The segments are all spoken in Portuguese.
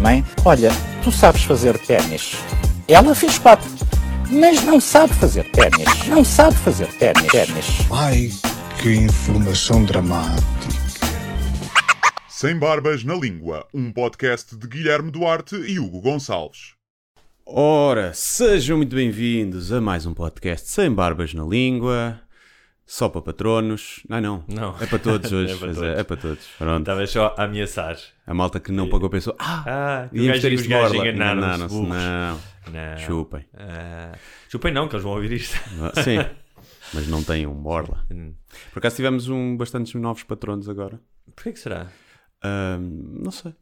Mãe, olha, tu sabes fazer ténis. Ela fez quatro, mas não sabe fazer ténis. Não sabe fazer ténis. ténis. Ai, que informação dramática. Sem Barbas na Língua, um podcast de Guilherme Duarte e Hugo Gonçalves. Ora, sejam muito bem-vindos a mais um podcast sem barbas na língua, só para patronos. Não, não, Não. é para todos hoje. É para Pois todos. É, é para todos. Pronto. Estavas só a ameaçar. A malta que não pagou pensou, ah, Ah, íamos ter isto de borla. enganaram-se, burros. Não, Não. chupem. Ah, chupem não, que eles vão ouvir isto. Sim, mas não têm um borla. Hum. Por acaso tivemos um, bastantes novos patronos agora. Porquê que será? Não sei.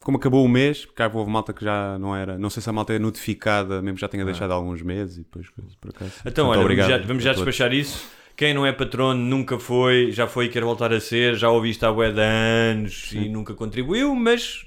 Como acabou o mês, porque houve malta que já não era. Não sei se a malta é notificada, mesmo já tinha deixado alguns meses e depois coisas por acaso. Ah. Então, Portanto, olha, vamos já, vamos já despachar isso. Quem não é patrono nunca foi, já foi e quer voltar a ser, já ouviste há bué de anos e nunca contribuiu, mas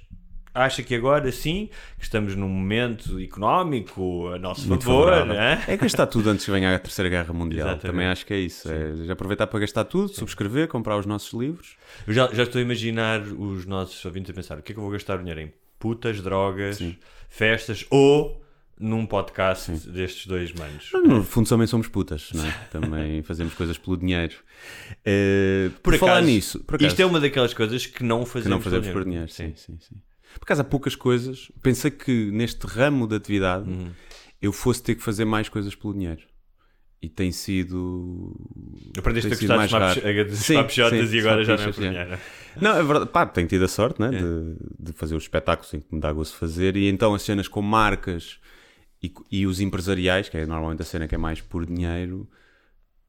acha que agora sim, que estamos num momento económico a nosso Muito favor, né? É gastar tudo antes que venha a Terceira Guerra Mundial. Exatamente. Também acho que é isso. É aproveitar para gastar tudo, subscrever, comprar os nossos livros. Eu já, já estou a imaginar os nossos ouvintes a pensar: o que é que eu vou gastar o dinheiro em? Putas, drogas, festas ou num podcast destes dois manos? No fundo, também somos putas, não é? Também fazemos coisas pelo dinheiro. Eh, por Por falar acaso, nisso, por acaso, Isto é uma daquelas coisas que não fazemos, que não fazemos pelo por dinheiro. Sim, sim, sim. Por acaso há poucas coisas. Pensei que neste ramo de atividade Uhum. eu fosse ter que fazer mais coisas pelo dinheiro. E tem sido. Aprendeste tem a gostar mais dos Sim, sim, e agora já não é por é. dinheiro. Não, é verdade. Pá, tenho tido a sorte né, de, de fazer os espetáculos em que me dá gosto fazer. E então as cenas com marcas e, e os empresariais, que é normalmente a cena que é mais por dinheiro,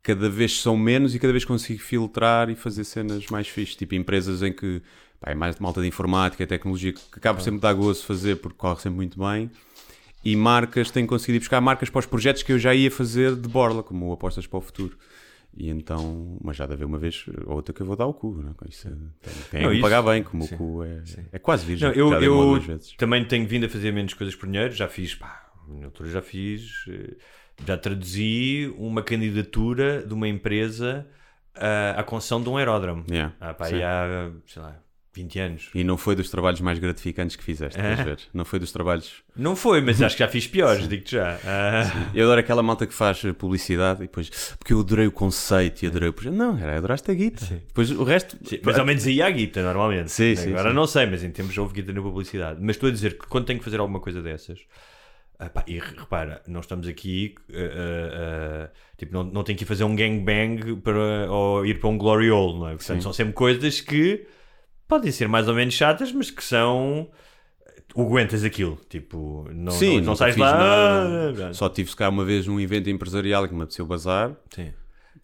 cada vez são menos e cada vez consigo filtrar e fazer cenas mais fixes. Tipo empresas em que pá, é mais de malta de informática, tecnologia, que acaba sempre de dar gosto fazer porque corre sempre muito bem. E marcas, tenho conseguido ir buscar marcas para os projetos que eu já ia fazer de borla, como Apostas para o Futuro. E então, mas já de haver uma vez ou outra que eu vou dar o cu, não é? Isso tem, tem Não, que pagar bem, como sim, o cu é, é quase virgem. Não, eu eu também tenho vindo a fazer menos coisas por dinheiro. Já fiz, pá, na altura já fiz, eh, já traduzi uma candidatura de uma empresa ah, à concessão de um aeródromo. Yeah, Ah, pá, sim. há, sei lá, 20 anos. E não foi dos trabalhos mais gratificantes que fizeste, É. ver? Não foi dos trabalhos. Não foi, mas acho que já fiz piores, digo-te já. Ah, Eu adoro aquela malta que faz publicidade e depois, porque eu adorei o conceito e adorei o projeto. Não, era adoraste a guita. Depois o resto. sim, mas ao menos aí há guita, normalmente. Sim, sim, Agora sim. não sei, mas em tempos houve guita na publicidade. Mas estou a dizer que quando tenho que fazer alguma coisa dessas. Ah, pá, e re- repara, não estamos aqui, ah, ah, ah, tipo, não, não tenho que ir fazer um gangbang para, ou ir para um glory hole, não é? Portanto, são sempre coisas que podem ser mais ou menos chatas, mas que são. Aguentas aquilo, tipo, não, Sim, não, não sais lá. nada. ah, Só tive cá uma vez um evento empresarial que me apeteceu bazar. Sim.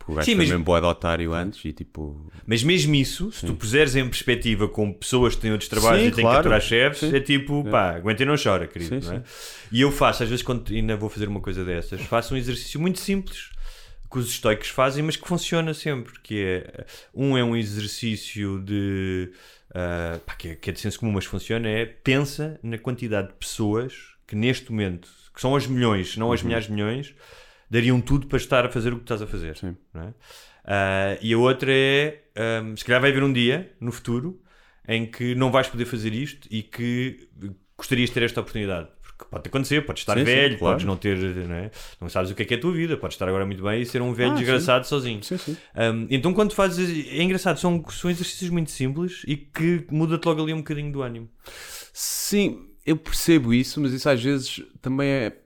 Porque o gajo Sim, foi mas- mesmo boa de otário antes e tipo. Mas mesmo isso, se tu puseres em perspectiva com pessoas que têm outros trabalhos Sim, e têm claro. que aturar chefes, Sim. é tipo, pá, aguenta e não chora, querido. Sim, não é? E eu faço, às vezes, quando ainda vou fazer uma coisa dessas, faço um exercício muito simples que os estoicos fazem, mas que funciona sempre. Que é um é um exercício de ah, pá, que, é, que é de senso comum, mas funciona. É pensa na quantidade de pessoas que neste momento, que são as milhões, não as Uhum. milhares de milhões, dariam tudo para estar a fazer o que estás a fazer. Sim. é? Ah, e a outra é, ahm, se calhar vai haver um dia no futuro em que não vais poder fazer isto e que gostarias de ter esta oportunidade. Porque pode acontecer, podes estar Sim, sim, velho, claro. podes não ter, não, é? não sabes o que é que é a tua vida, podes estar agora muito bem e ser um velho Ah, sim. desgraçado sozinho. Sim, sim. Um, então quando fazes, é engraçado, são, são exercícios muito simples e que muda-te logo ali um bocadinho do ânimo. Sim, eu percebo isso, mas isso às vezes também é.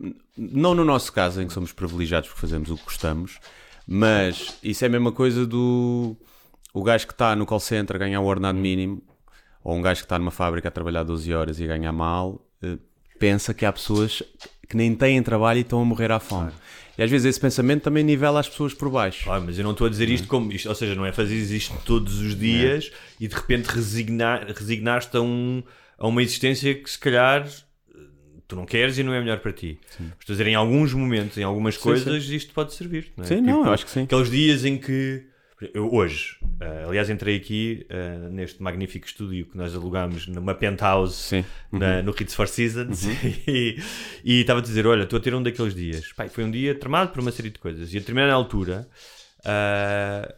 Não no nosso caso, em que somos privilegiados porque fazemos o que gostamos, mas isso é a mesma coisa do. O gajo que está no call center a ganhar o ordenado mínimo, ou um gajo que está numa fábrica a trabalhar 12 horas e a ganhar mal, eh, pensa que há pessoas que nem têm trabalho e estão a morrer à fome. E às vezes esse pensamento também nivela as pessoas por baixo. Claro, mas eu não estou a dizer isto como isto, ou seja, não é fazer isto todos os dias e de repente resignar, resignar-te a, um, a uma existência que se calhar tu não queres e não é melhor para ti. Estou a dizer, em alguns momentos, em algumas coisas, isto pode servir. Não é? Sim, não, eu acho que sim. Aqueles dias em que. Eu hoje, eh, aliás, entrei aqui eh, neste magnífico estúdio que nós alugámos numa penthouse Sim. na- no Ritz Four Seasons e, e estava a dizer: Olha, estou a ter um daqueles dias. Pai, foi um dia tramado por uma série de coisas. E a determinada altura, ah,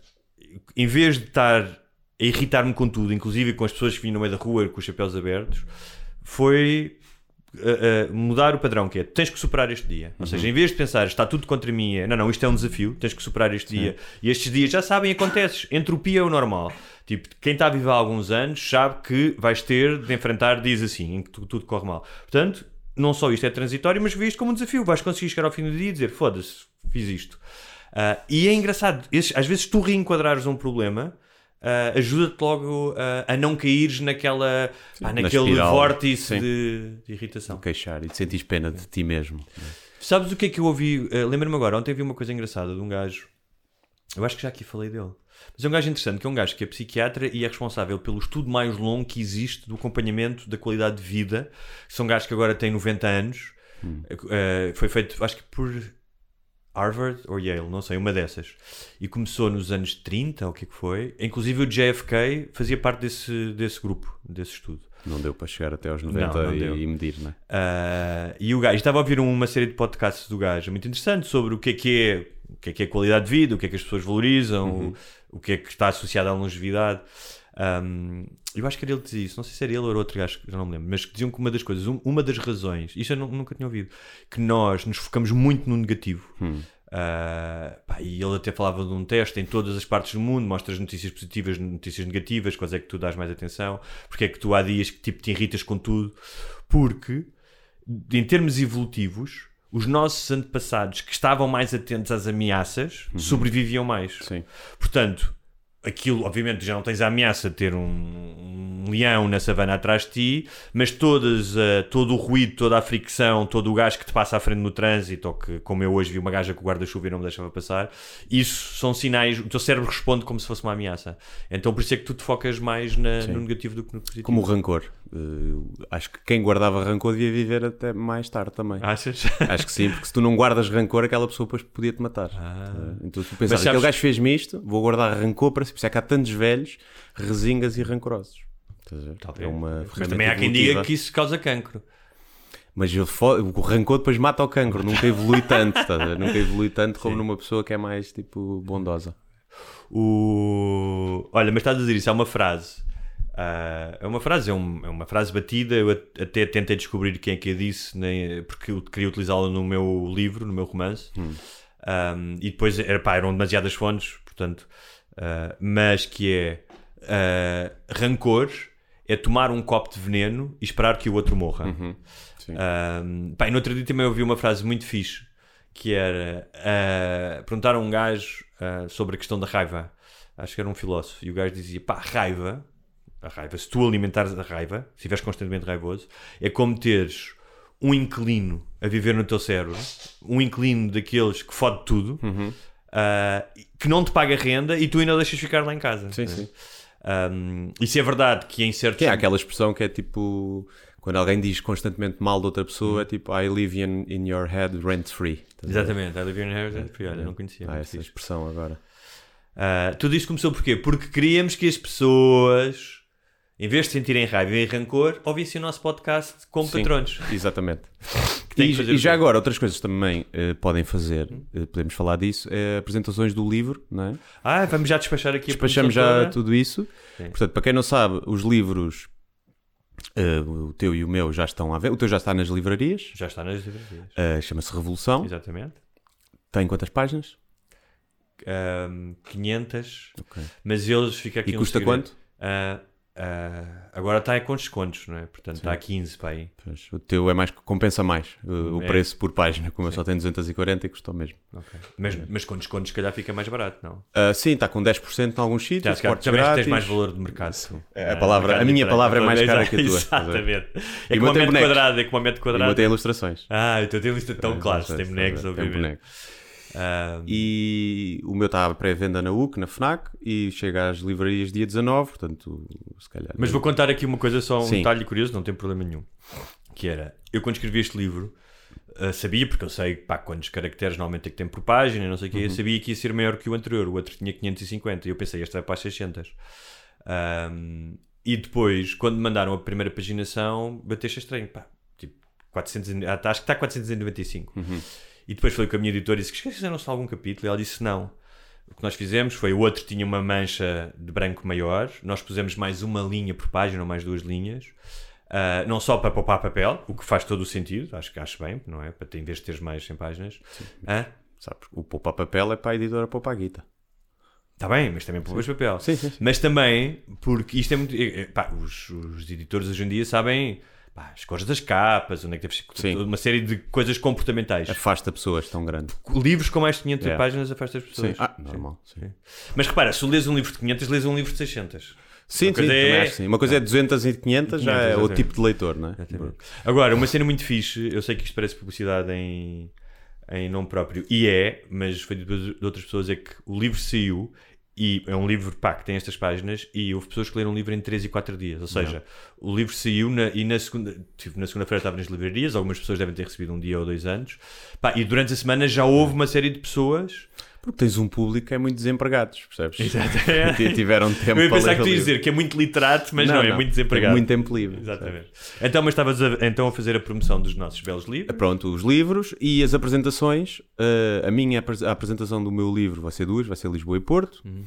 em vez de estar a irritar-me com tudo, inclusive com as pessoas que vinham no meio da rua com os chapéus abertos, foi ah, ah, mudar o padrão que é tens que superar este dia. Ou seja, em vez de pensar está tudo contra mim, é, não, não, isto é um desafio, tens que superar este dia. E estes dias já sabem, acontece. Entropia é o normal. Tipo, quem está a viver há alguns anos sabe que vais ter de enfrentar dias assim, em que tu- tudo corre mal. Portanto, não só isto é transitório, mas vê isto como um desafio. Vais conseguir chegar ao fim do dia e dizer foda-se, fiz isto. Ah, e é engraçado, às vezes tu reenquadrares um problema. Ah, ajuda-te logo ah, a não caíres naquela pá, na naquele espiral. vórtice Sim. de, de irritação. Queixar e te sentires pena de ti mesmo. Sabes o que é que eu ouvi? Uh, Lembro-me agora, ontem vi uma coisa engraçada de um gajo. Eu acho que já aqui falei dele. Mas é um gajo interessante, que é um gajo que é psiquiatra e é responsável pelo estudo mais longo que existe do acompanhamento da qualidade de vida. São gajos que agora têm 90 anos. Uh, foi feito, acho que por Harvard ou Yale, não sei, uma dessas. E começou nos anos 30, ou o que é que foi. Inclusive o JFK fazia parte desse, desse grupo, desse estudo. Não deu para chegar até aos 90 Não, não e, e medir, não é? Uh, e o gajo estava a ouvir uma série de podcasts do gajo muito interessante sobre o que é que é, o que é, que é qualidade de vida, o que é que as pessoas valorizam, o, o que é que está associado à longevidade. Um, eu acho que era ele que dizia isso, não sei se era ele ou era outro gajo, já não me lembro, mas que diziam que uma das coisas, um- uma das razões, isto eu nu- nunca tinha ouvido, que nós nos focamos muito no negativo. Uh, pá, e ele até falava de um teste em todas as partes do mundo, mostra as notícias positivas, notícias negativas, quais é que tu dás mais atenção, porque é que tu há dias que tipo, te irritas com tudo, porque em termos evolutivos, os nossos antepassados que estavam mais atentos às ameaças sobreviviam mais. Sim. Portanto, aquilo, obviamente, já não tens a ameaça de ter um, um leão na savana atrás de ti, mas todas, eh, todo o ruído, toda a fricção, todo o gás que te passa à frente no trânsito, ou que, como eu hoje vi uma gaja com o guarda-chuva e não me deixava passar, isso são sinais, o teu cérebro responde como se fosse uma ameaça. Então por isso é que tu te focas mais na- no negativo do que no positivo. Como o rancor. Eh, acho que quem guardava rancor devia viver até mais tarde também. Achas? Acho que sim, porque se tu não guardas rancor, aquela pessoa depois podia te matar. Então tu pensas, sabes- aquele gajo fez-me isto, vou guardar rancor para si. Por isso é que há tantos velhos, resingas e rancorosos. Ver? É uma Mas também há quem evolutiva. diga que isso causa cancro. Mas eu o rancor depois mata o cancro, nunca evolui tanto? Nunca evolui tanto como numa pessoa que é mais tipo bondosa. O... Olha, mas estás a dizer isso, é uma frase. Ah, é uma frase, é, um- é uma frase batida. Eu at- até tentei descobrir quem é que a disse, nem, porque eu queria utilizá-la no meu livro, no meu romance. Um, e depois era, pá, eram demasiadas fontes, portanto, ah, mas que é ah, rancor é tomar um copo de veneno e esperar que o outro morra. Sim. Um, pá, e no outro dia também ouvi uma frase muito fixe que era uh, perguntaram a um gajo uh, sobre a questão da raiva. Acho que era um filósofo. E o gajo dizia: pá, raiva, a raiva, se tu alimentares a raiva, se estiveres constantemente raivoso, é como teres um inquilino a viver no teu cérebro, um inquilino daqueles que fode tudo, uh, que não te paga renda e tu ainda o deixas ficar lá em casa. Sim, sim. Um, isso é verdade que em certos. Que é aquela expressão que é tipo quando alguém diz constantemente mal de outra pessoa, é tipo I live in, in your head rent free. Exatamente, I live in inheritance. Olha, não conhecia. Muito essa expressão agora. Ah, tudo isto começou porquê? Porque queríamos que as pessoas, em vez de sentirem raiva e rancor, ouvissem o nosso podcast como Sim, patronos. Exatamente. E, e já agora, outras coisas também eh, podem fazer, eh, podemos falar disso, é apresentações do livro, não é? Ah, vamos já despachar aqui a Despachamos já tudo isso. Sim. Portanto, para quem não sabe, os livros, eh, o teu e o meu já estão a ver. O teu já está nas livrarias, Já está nas livrarias. eh, chama-se Revolução. Exatamente. Tem quantas páginas? Ahm, 500, Ok. mas eles fica aqui E um custa segredo. quanto? Ah, ah, agora está com descontos, não é? Portanto, está a 15 para aí. Pois, o teu é mais que compensa mais eh, o É. preço por página, como eu só tenho 240 e custou mesmo. Ok. Mas, mas com descontos, se calhar, fica mais barato, não? Ah, sim, está com 10% em alguns sítios, portes também tens grátis. mais valor de mercado. tu. É, a Ah, palavra- a minha palavra é mais cara que a tua, Exatamente. É E o como a tem metro quadrado, é como a metro E o meu quadrado. tem ilustrações. Ah, então tem lista tão É, claro, ilustrações, tem bonecos, tem obviamente. bonecos. E o meu está à pré-venda na UC, na FNAC, e chega às livrarias dia 19, portanto, se calhar. Mas vou contar aqui uma coisa, só um Sim. detalhe curioso, não tem problema nenhum. Que era, eu quando escrevi este livro, ah, sabia, porque eu sei pá, quantos caracteres normalmente é que tem por página, não sei o quê, eu Uhum. sabia que ia ser maior que o anterior, o outro tinha 550, e eu pensei, este vai para as 600. Ahm, e depois, quando me mandaram a primeira paginação, bateu-se estranho, pá, tipo, 400, e- ah, acho que está 495. E depois falei com a minha editora e disse que esqueceram-se de algum capítulo, e ela disse não. O que nós fizemos foi o outro tinha uma mancha de branco maior, nós pusemos mais uma linha por página, ou mais duas linhas, ah, não só para poupar papel, o que faz todo o sentido, acho que acho bem, não é? Para ter, em vez de teres mais 100 páginas. Hã? Sabe, o poupar papel é para a editora poupar guita. Está bem, mas também poupas papel. Sim, sim, sim. Mas também, porque isto é muito. pá, os, os editores hoje em dia sabem pá, as cores das capas, onde é que deve ser. Sim. Uma série de coisas comportamentais. Afasta pessoas tão grande. Livros com mais de 500 É. páginas afasta as pessoas. Sim. Ah, normal. Sim, Mas repara, se lês um livro de 500, lês um livro de 600. sim, Uma coisa também é- acho sim. Uma coisa é 200 e 500, já 500, é o tipo de leitor, não é? Agora, uma cena muito fixe, eu sei que isto parece publicidade em, em nome próprio, e é, mas foi de, de outras pessoas, é que o livro saiu e é um livro pá, que tem estas páginas e houve pessoas que leram o livro em 3 e 4 dias. Ou seja, o livro saiu na, e na segunda, tipo, na segunda-feira estava nas livrarias, algumas pessoas devem ter recebido um dia ou dois anos. Pá, e durante a semana já houve uma série de pessoas. Porque tens um público que é muito desempregados, percebes? Exato. Que tiveram tempo Eu ia pensar que tu ias dizer que é muito literato, mas não, é muito desempregado. É muito tempo livre. Exatamente. Então, mas estavas a, então a fazer a promoção dos nossos belos livros. Pronto, os livros e as apresentações. eh, a minha a apresentação do meu livro vai ser duas, vai ser Lisboa e Porto. Uhum.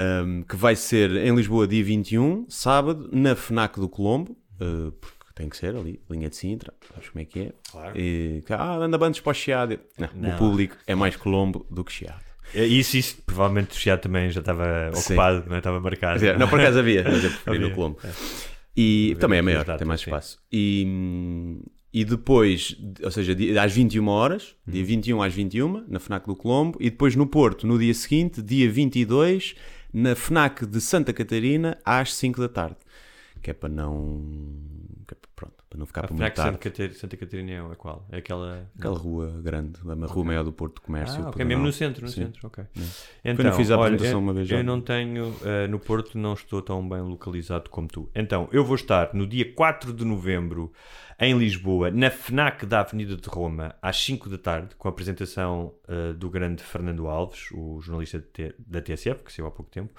Um, que vai ser em Lisboa dia 21, sábado, na FNAC do Colombo. eh, porque tem que ser ali, linha de Sintra, sabes como é que é? Claro. E, ah, anda bandos para o Chiado. Não, Não. o público é mais Colombo do que Chiado. É, Isso, isso, provavelmente o Chiado também já estava ocupado, não é? estava marcado. Dizer, Não, por acaso havia, mas eu preferi no Colombo. E também é maior, tem mais sim. espaço. E, e depois, ou seja, às 21 horas, Hum. dia 21 às 21, na FNAC do Colombo, e depois no Porto, no dia seguinte, dia 22, na FNAC de Santa Catarina, às 5 da tarde. Que é para não. Para- não ficar A para muito tarde. Santa, Santa Catarina é qual? É aquela. Aquela rua grande, a rua maior do Porto de Comércio. Ah, ok, mesmo no centro, no Sim. centro, ok. Então, onde fiz a olha, apresentação eu, uma vez já. eu não tenho, eh, no Porto não estou tão bem localizado como tu. Então, eu vou estar no dia 4 de novembro em Lisboa, na FNAC da Avenida de Roma, às 5 da tarde, com a apresentação eh, do grande Fernando Alves, o jornalista da TSF, que saiu há pouco tempo.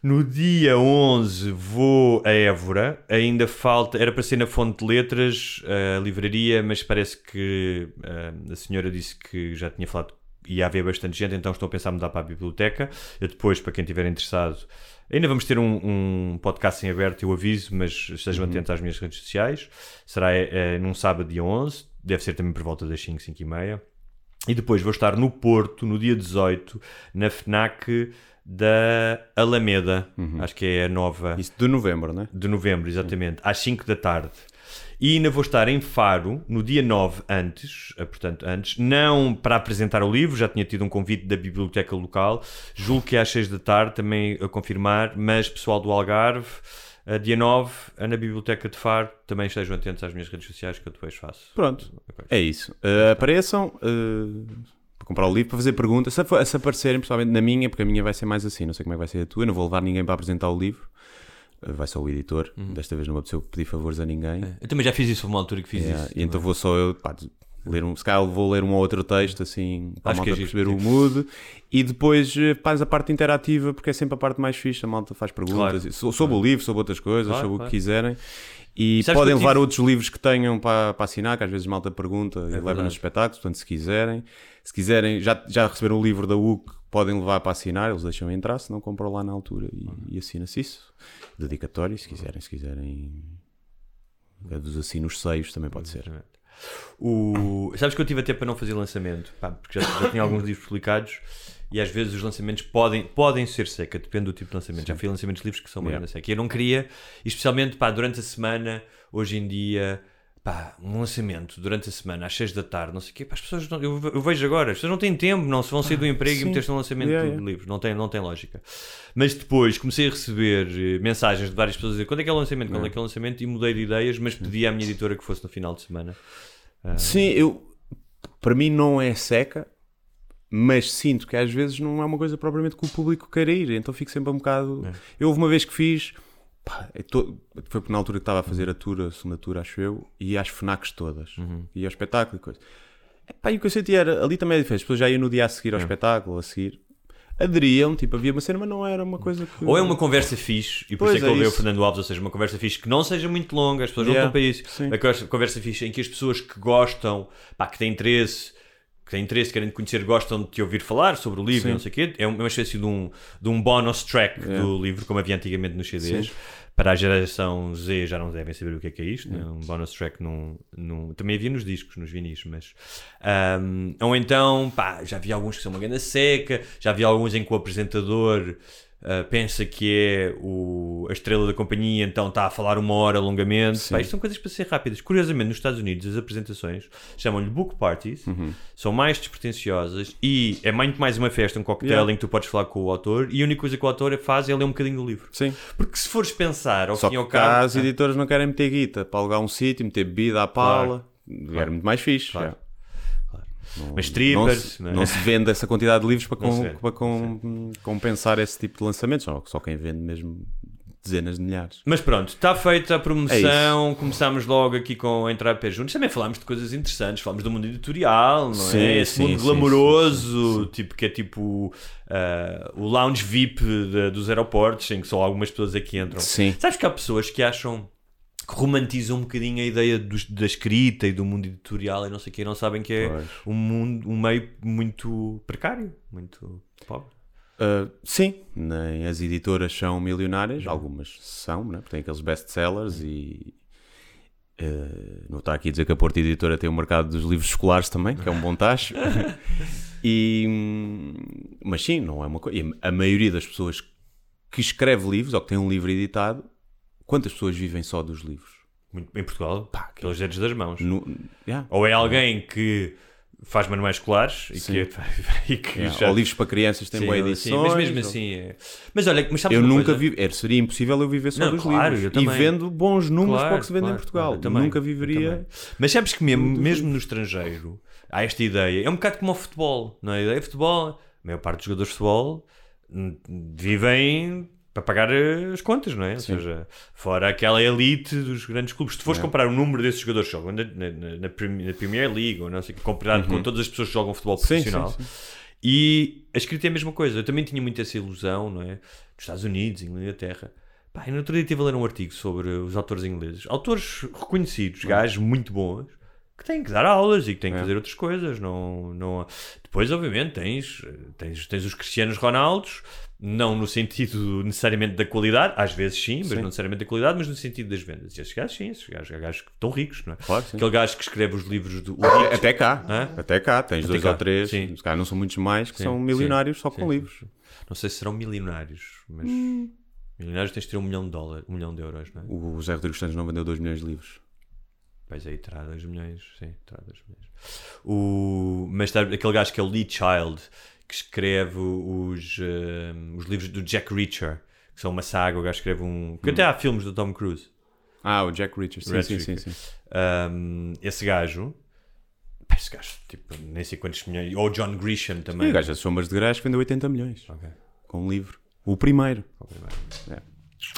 No dia 11 vou a Évora, ainda falta, era para ser na Fonte de Letras, a livraria, mas parece que eh, a senhora disse que já tinha falado ia haver bastante gente, então estou a pensar em mudar para a biblioteca. Eu depois, para quem estiver interessado, ainda vamos ter um, um podcast em aberto, eu aviso, mas estejam atentos às minhas redes sociais. Será eh, num sábado, dia 11, deve ser também por volta das 5, 5 e meia. E depois vou estar no Porto, no dia 18, na FNAC da Alameda, acho que é a nova Isso de novembro, não é? de novembro, exatamente, às 5 da tarde. E ainda vou estar em Faro no dia 9 antes, eh, portanto antes, não para apresentar o livro, já tinha tido um convite da biblioteca local, julgo que é às 6 da tarde também a confirmar, mas pessoal do Algarve, eh, dia 9, eh, na biblioteca de Faro, também estejam atentos às minhas redes sociais que eu depois faço. Pronto, é isso. Uh, apareçam uh, comprar o livro, para fazer perguntas. Se, se aparecerem, principalmente na minha, porque a minha vai ser mais assim, não sei como é que vai ser a tua. Não vou levar ninguém para apresentar o livro, Uh, vai só o editor. Desta vez não vou precisar pedir favores a ninguém. Eu também já fiz isso, uma altura que fiz Yeah, isso. e então vou só eu, pá, ler um, se calhar vou ler um ou outro texto assim para a Acho que malta é perceber o tipo. mood e depois eh, faz a parte interativa porque é sempre a parte mais fixe, a malta faz perguntas Claro. so- sobre o livro, sobre outras coisas, Claro, sobre o claro. que quiserem e Sabes podem levar tive- outros livros que tenham para, para assinar, que às vezes a malta pergunta e leva É nos espetáculos, portanto se quiserem se quiserem, já, já receberam o livro da UC podem levar para assinar, eles deixam entrar se não compram lá na altura e, e assina-se isso dedicatório, se quiserem se quiserem a dos assinos seios também pode ser O... Sabes que eu tive até para não fazer lançamento, pá, porque já, já tinha alguns livros publicados e às vezes os lançamentos podem, podem ser seca, depende do tipo de lançamento. Já fui a lançamentos de livros que são uma Yeah. seca. E eu não queria, especialmente pá, durante a semana, hoje em dia, pá, um lançamento durante a semana às 6 da tarde, não sei o quê, pá, as pessoas não, eu, eu vejo agora, as pessoas não têm tempo, não se vão sair do emprego e sim. meter-se no lançamento Yeah, de yeah. livros, não tem, não tem lógica. Mas depois comecei a receber eh, mensagens de várias pessoas a dizer quando é que é o lançamento, quando é que é o lançamento, e mudei de ideias, mas pedi à minha editora que fosse no final de semana. Sim, eu para mim não é seca, mas sinto que às vezes não é uma coisa propriamente que o público queira ir, então fico sempre um bocado. Eu houve uma vez que fiz, pá, eu tô- foi na altura que estava a fazer a tour, a segunda tour, acho eu, e às FNACs todas, e ao espetáculo e coisa. Epá, e o que eu senti era, ali também é diferente, as pessoas já iam no dia a seguir ao espetáculo, a seguir, aderiam, tipo, havia uma cena, mas não era uma coisa que. Ou é uma conversa fixe, e por Pois isso é que é eu leio o. Fernando Alves, ou seja, uma conversa fixe que não seja muito longa, as pessoas Yeah, não estão para isso. sim. Uma conversa- conversa fixe em que as pessoas que gostam, pá, que têm interesse, que têm interesse, querem te conhecer, gostam de te ouvir falar sobre o livro, Sim. não sei o quê, é uma espécie de um, de um bonus track do livro, como havia antigamente nos CDs. Para a geração Z já não devem saber o que é que é isto, né? um bonus track num, num- também havia nos discos, nos vinis, mas ahm, ou então pá, já havia alguns que são uma grande seca, já havia alguns em que o apresentador ah, pensa que é o, a estrela da companhia, então está a falar uma hora longamente. Pá, isto são coisas para ser rápidas. Curiosamente, nos Estados Unidos, as apresentações chamam-lhe book parties, Uhum. são mais despretensiosas e é muito mais uma festa, um coquetel Yeah. em que tu podes falar com o autor e a única coisa que o autor faz é ler um bocadinho do livro. Sim. Porque se fores pensar, ao Só fim e ao cabo. as editoras não querem meter guita para alugar um sítio, meter bebida à pala. Era muito mais fixe. Claro. Não- Mas não strippers, se, não é? não se vende essa quantidade de livros para, Não se com- para com- compensar esse tipo de lançamentos. Só, só quem vende mesmo dezenas de milhares. Mas pronto, está feita a É promoção, começámos logo aqui com a entrar pé juntos. Também falámos de coisas interessantes, falámos do mundo editorial, não Sim, é? Esse sim, mundo sim, glamouroso, tipo que é tipo ah, o lounge VIP de- dos aeroportos, em que só algumas pessoas aqui entram. Sim. Sabes que há pessoas que acham que romantizam um bocadinho a ideia dos- da escrita e do mundo editorial e não sei o que, não sabem que é Pois. um mundo, um meio muito precário, muito pobre. Uh, sim, nem as editoras são milionárias, algumas são, né? porque têm aqueles best-sellers e. uh, não está aqui a dizer que a Porta Editora tem o mercado dos livros escolares também, que é um bom tacho. e, mas sim, não é uma coisa. A maioria das pessoas que escreve livros ou que tem um livro editado, quantas pessoas vivem só dos livros? Muito, em Portugal, Pá, que- pelos dedos das mãos. No- yeah. Ou é alguém que faz manuais escolares e que, e que Yeah, já- Ou livros para crianças têm Sim, sim, edições. mas mesmo ou- assim é... Mas olha, mas Eu nunca coisa? vi, seria impossível eu viver só Não, dos claro, livros. eu E vendo bons números Claro, para o que se vende claro, em Portugal. eu também, nunca viveria. também. Mas sabes que mesmo, mesmo no estrangeiro há esta ideia, é um bocado como o futebol, não é? A ideia de futebol, a maior parte dos jogadores de futebol hum, vivem para pagar as contas, não é? Ou seja, fora aquela elite dos grandes clubes. Se tu fores comparar o número desses jogadores que jogam na, na, na- na Prem- na Premier League, ou não sei, comparado com todas as pessoas que jogam futebol Uhum. Sim, profissional, sim, e a escrita é a mesma coisa. Eu também tinha muito essa ilusão, não é? Dos Estados Unidos, Inglaterra. Pá, e no outro dia estive a ler um artigo sobre os autores ingleses. Autores reconhecidos, gajos muito bons, que têm que dar aulas e que têm que É. fazer outras coisas. Não, não... Depois, obviamente, tens, tens, tens os Cristianos Ronaldos, não no sentido necessariamente da qualidade, às vezes sim, mas Sim. não necessariamente da qualidade, mas no sentido das vendas. E esses gajos, sim, esses gajos, gajos que estão ricos, não é? Claro, sim. Aquele gajo que escreve os livros do. Nietzsche, Até cá, Hã? até cá, tens Até dois cá, ou três, sim. se calhar não são muitos mais, que Sim, são milionários só com livros. Não sei se serão milionários, mas Hum. milionários tens de ter um milhão de dólares, um milhão de euros, não é? O José Rodrigues Santos não vendeu 2 milhões de livros. Pois aí terá 2 milhões, sim, terá 2 milhões. O, mas está aquele gajo que é o Lee Child, que escreve os, eh, os livros do Jack Reacher, que são uma saga, o gajo escreve um. que até há filmes do Tom Cruise. Ah, o Jack Richards, sim, sim, sim, sim. Um, esse gajo. Esse gajo, tipo, nem sei quantos milhões. Ou o John Grisham também. o gajo das Sombras de Grás vendeu 80 milhões Ok. com um livro. O primeiro. É.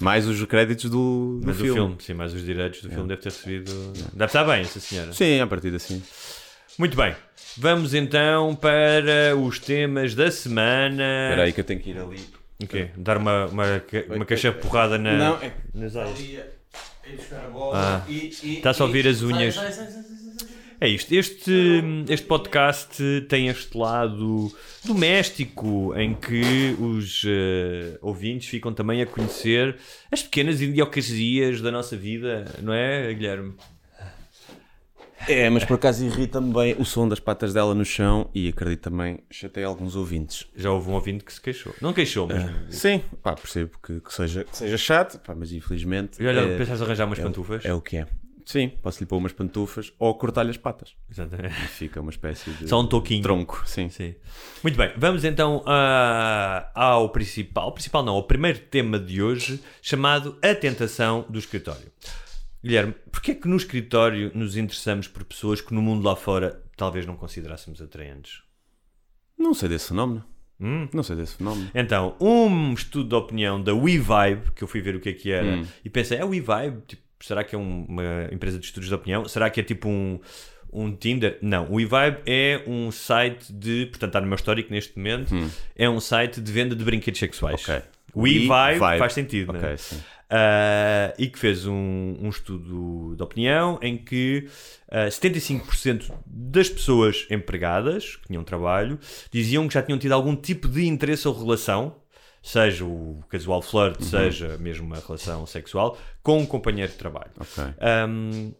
Mais os créditos do, do Mas filme. o filme, sim, mas os direitos do filme deve ter recebido. Deve estar bem, essa senhora. Sim, a partir assim. Muito bem. Vamos então para os temas da semana. Espera aí que eu tenho que ir ali. O quê? Dar uma, uma, uma caixa porrada na. Não, é nas áreas. Ah. Está-se a ouvir as unhas. É isto. Este, este podcast tem este lado doméstico em que os eh, ouvintes ficam também a conhecer as pequenas idiocrasias da nossa vida, não é, Guilherme? É, mas por acaso irrita-me bem o som das patas dela no chão e acredito também chatei alguns ouvintes. Já houve um ouvinte que se queixou. Não queixou, mas. Sim, pá, percebo que, que seja, que seja chato, pá, mas infelizmente. E olha, é, pensas arranjar umas é pantufas? É o que é. Sim, posso-lhe pôr umas pantufas ou cortar-lhe as patas. Exatamente. Fica uma espécie de. Só um toquinho. Tronco, sim. Sim. Muito bem, vamos então ah, ao principal, principal não, ao primeiro tema de hoje, chamado A Tentação do Escritório. Guilherme, porquê é que no escritório nos interessamos por pessoas que no mundo lá fora talvez não considerássemos atraentes? Não sei desse fenómeno. Hum? Não sei desse fenómeno. Então, um estudo de opinião da WeVibe, que eu fui ver o que é que era, Hum. e pensei, é WeVibe? Tipo, será que é um- uma empresa de estudos de opinião? Será que é tipo um, um Tinder? Não, o WeVibe é um site de, portanto está no meu histórico neste momento, é um site de venda de brinquedos sexuais. Hum. Ok. WeVibe faz sentido, é? sim. Ah, e que fez um, um estudo de opinião em que ah, 75% das pessoas empregadas que tinham trabalho diziam que já tinham tido algum tipo de interesse ou relação, seja o casual flirt, seja mesmo uma relação sexual, com um companheiro de trabalho. Ok. Um,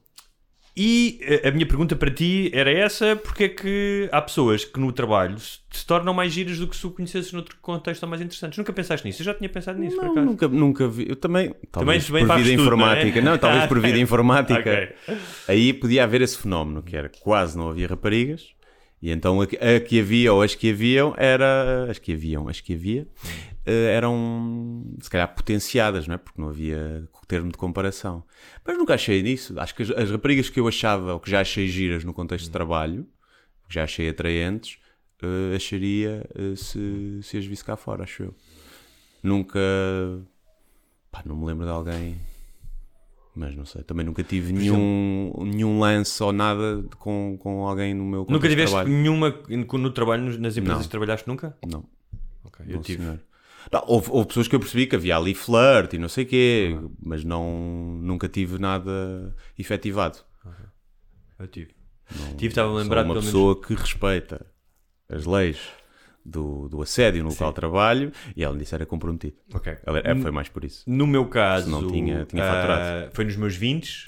e a- a minha pergunta para ti era essa: porque é que há pessoas que no trabalho se, tornam mais giras do que se o conhecesses noutro contexto ou mais interessantes? Nunca pensaste nisso? Eu já tinha pensado nisso, por Não, acaso. nunca, nunca vi. Eu também, talvez também por vida tudo, não é? informática. Não, talvez por vida informática. Ok. Aí podia haver esse fenómeno, que era quase não havia raparigas. E então a, que- havia ou as que haviam era as que haviam, as que havia eh, eram se calhar potenciadas, não é? Porque não havia termo de comparação. Mas nunca achei nisso. Acho que as, as raparigas que eu achava ou que já achei giras no contexto de trabalho, que já achei atraentes, eh, acharia eh, se, se as visse cá fora, acho eu. Nunca. Pá, não me lembro de alguém. Mas não sei, também nunca tive nenhum, nenhum lance ou nada com, com alguém no meu Nunca contexto de tiveste trabalho. nenhuma no trabalho, nas empresas Não. que trabalhaste nunca? Não, Ok, eu não, tive. senhor. Não, houve, houve pessoas que eu percebi que havia ali flirt e não sei o quê, mas não, nunca tive nada efetivado. Eu tive. tive, estava lembrar uma pelo menos- pessoa que respeita as leis do, do assédio no local de trabalho e ela disse era comprometido. Ok. Ela, é, foi mais por isso. No meu caso, Se não tinha- tinha faturado. foi nos meus 20.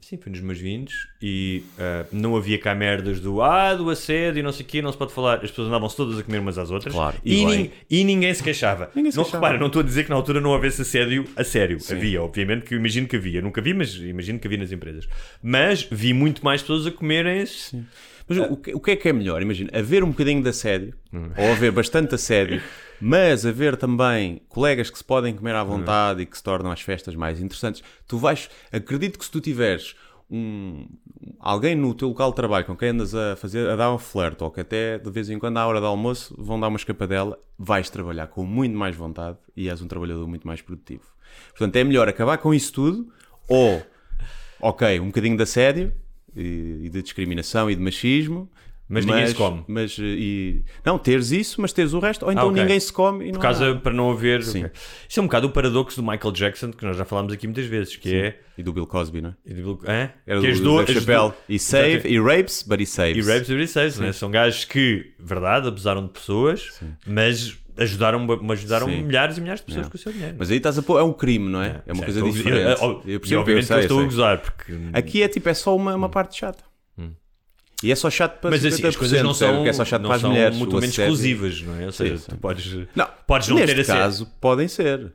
Sim, foi nos meus 20 e ah, não havia cá merdas do ah, do assédio e não sei o quê, não se pode falar. As pessoas andavam-se todas a comer umas às outras Claro, e, e nin- e ninguém se queixava. Ninguém se não, queixava. repara, não estou a dizer que na altura não houvesse assédio a sério. Havia, obviamente que eu imagino que havia. Nunca vi, mas imagino que havia nas empresas. Mas vi muito mais pessoas a comerem-se. Mas o, que, o que é que é melhor? Imagina, haver um bocadinho de assédio, Hum. ou haver bastante assédio, mas haver também colegas que se podem comer à vontade e que se tornam as festas mais interessantes. Tu vais, acredito que se tu tiveres um, alguém no teu local de trabalho com quem andas a fazer, a dar um flirt, ou que até de vez em quando à hora do almoço vão dar uma escapadela, vais trabalhar com muito mais vontade e és um trabalhador muito mais produtivo. Portanto, é melhor acabar com isso tudo, ou, ok, um bocadinho de assédio, e, e de discriminação e de machismo. Mas ninguém se come. Mas, eh, e, não, teres isso, mas teres o resto. Ou então Ah, ok. ninguém se come e não Por há causa, nada. para não haver. Sim. ok. Isso é um bocado o paradoxo do Michael Jackson, que nós já falámos aqui muitas vezes, que é. E do Bill Cosby, não é? e do- Hã? Era que do, do Chappelle. duas- E save, Exatamente. e rapes, but he saves. E rapes every saves, né? São gajos que, verdade, abusaram de pessoas, mas ajudaram, ajudaram Sim. milhares e milhares de pessoas É. com o seu dinheiro. Mas aí estás a pôr, é um crime, não é? É, uma Já coisa diferente. eu- eu- Eu eu obviamente que eu estou a gozar, porque. Aqui é tipo, é só uma, uma parte chata. E é só chato para Mas 50%, assim, as coisas não são, é só chato não para as mulheres. mutuamente exclusivas, não é? Ou seja, sim. tu podes Não, podes não neste ter caso, podem ser.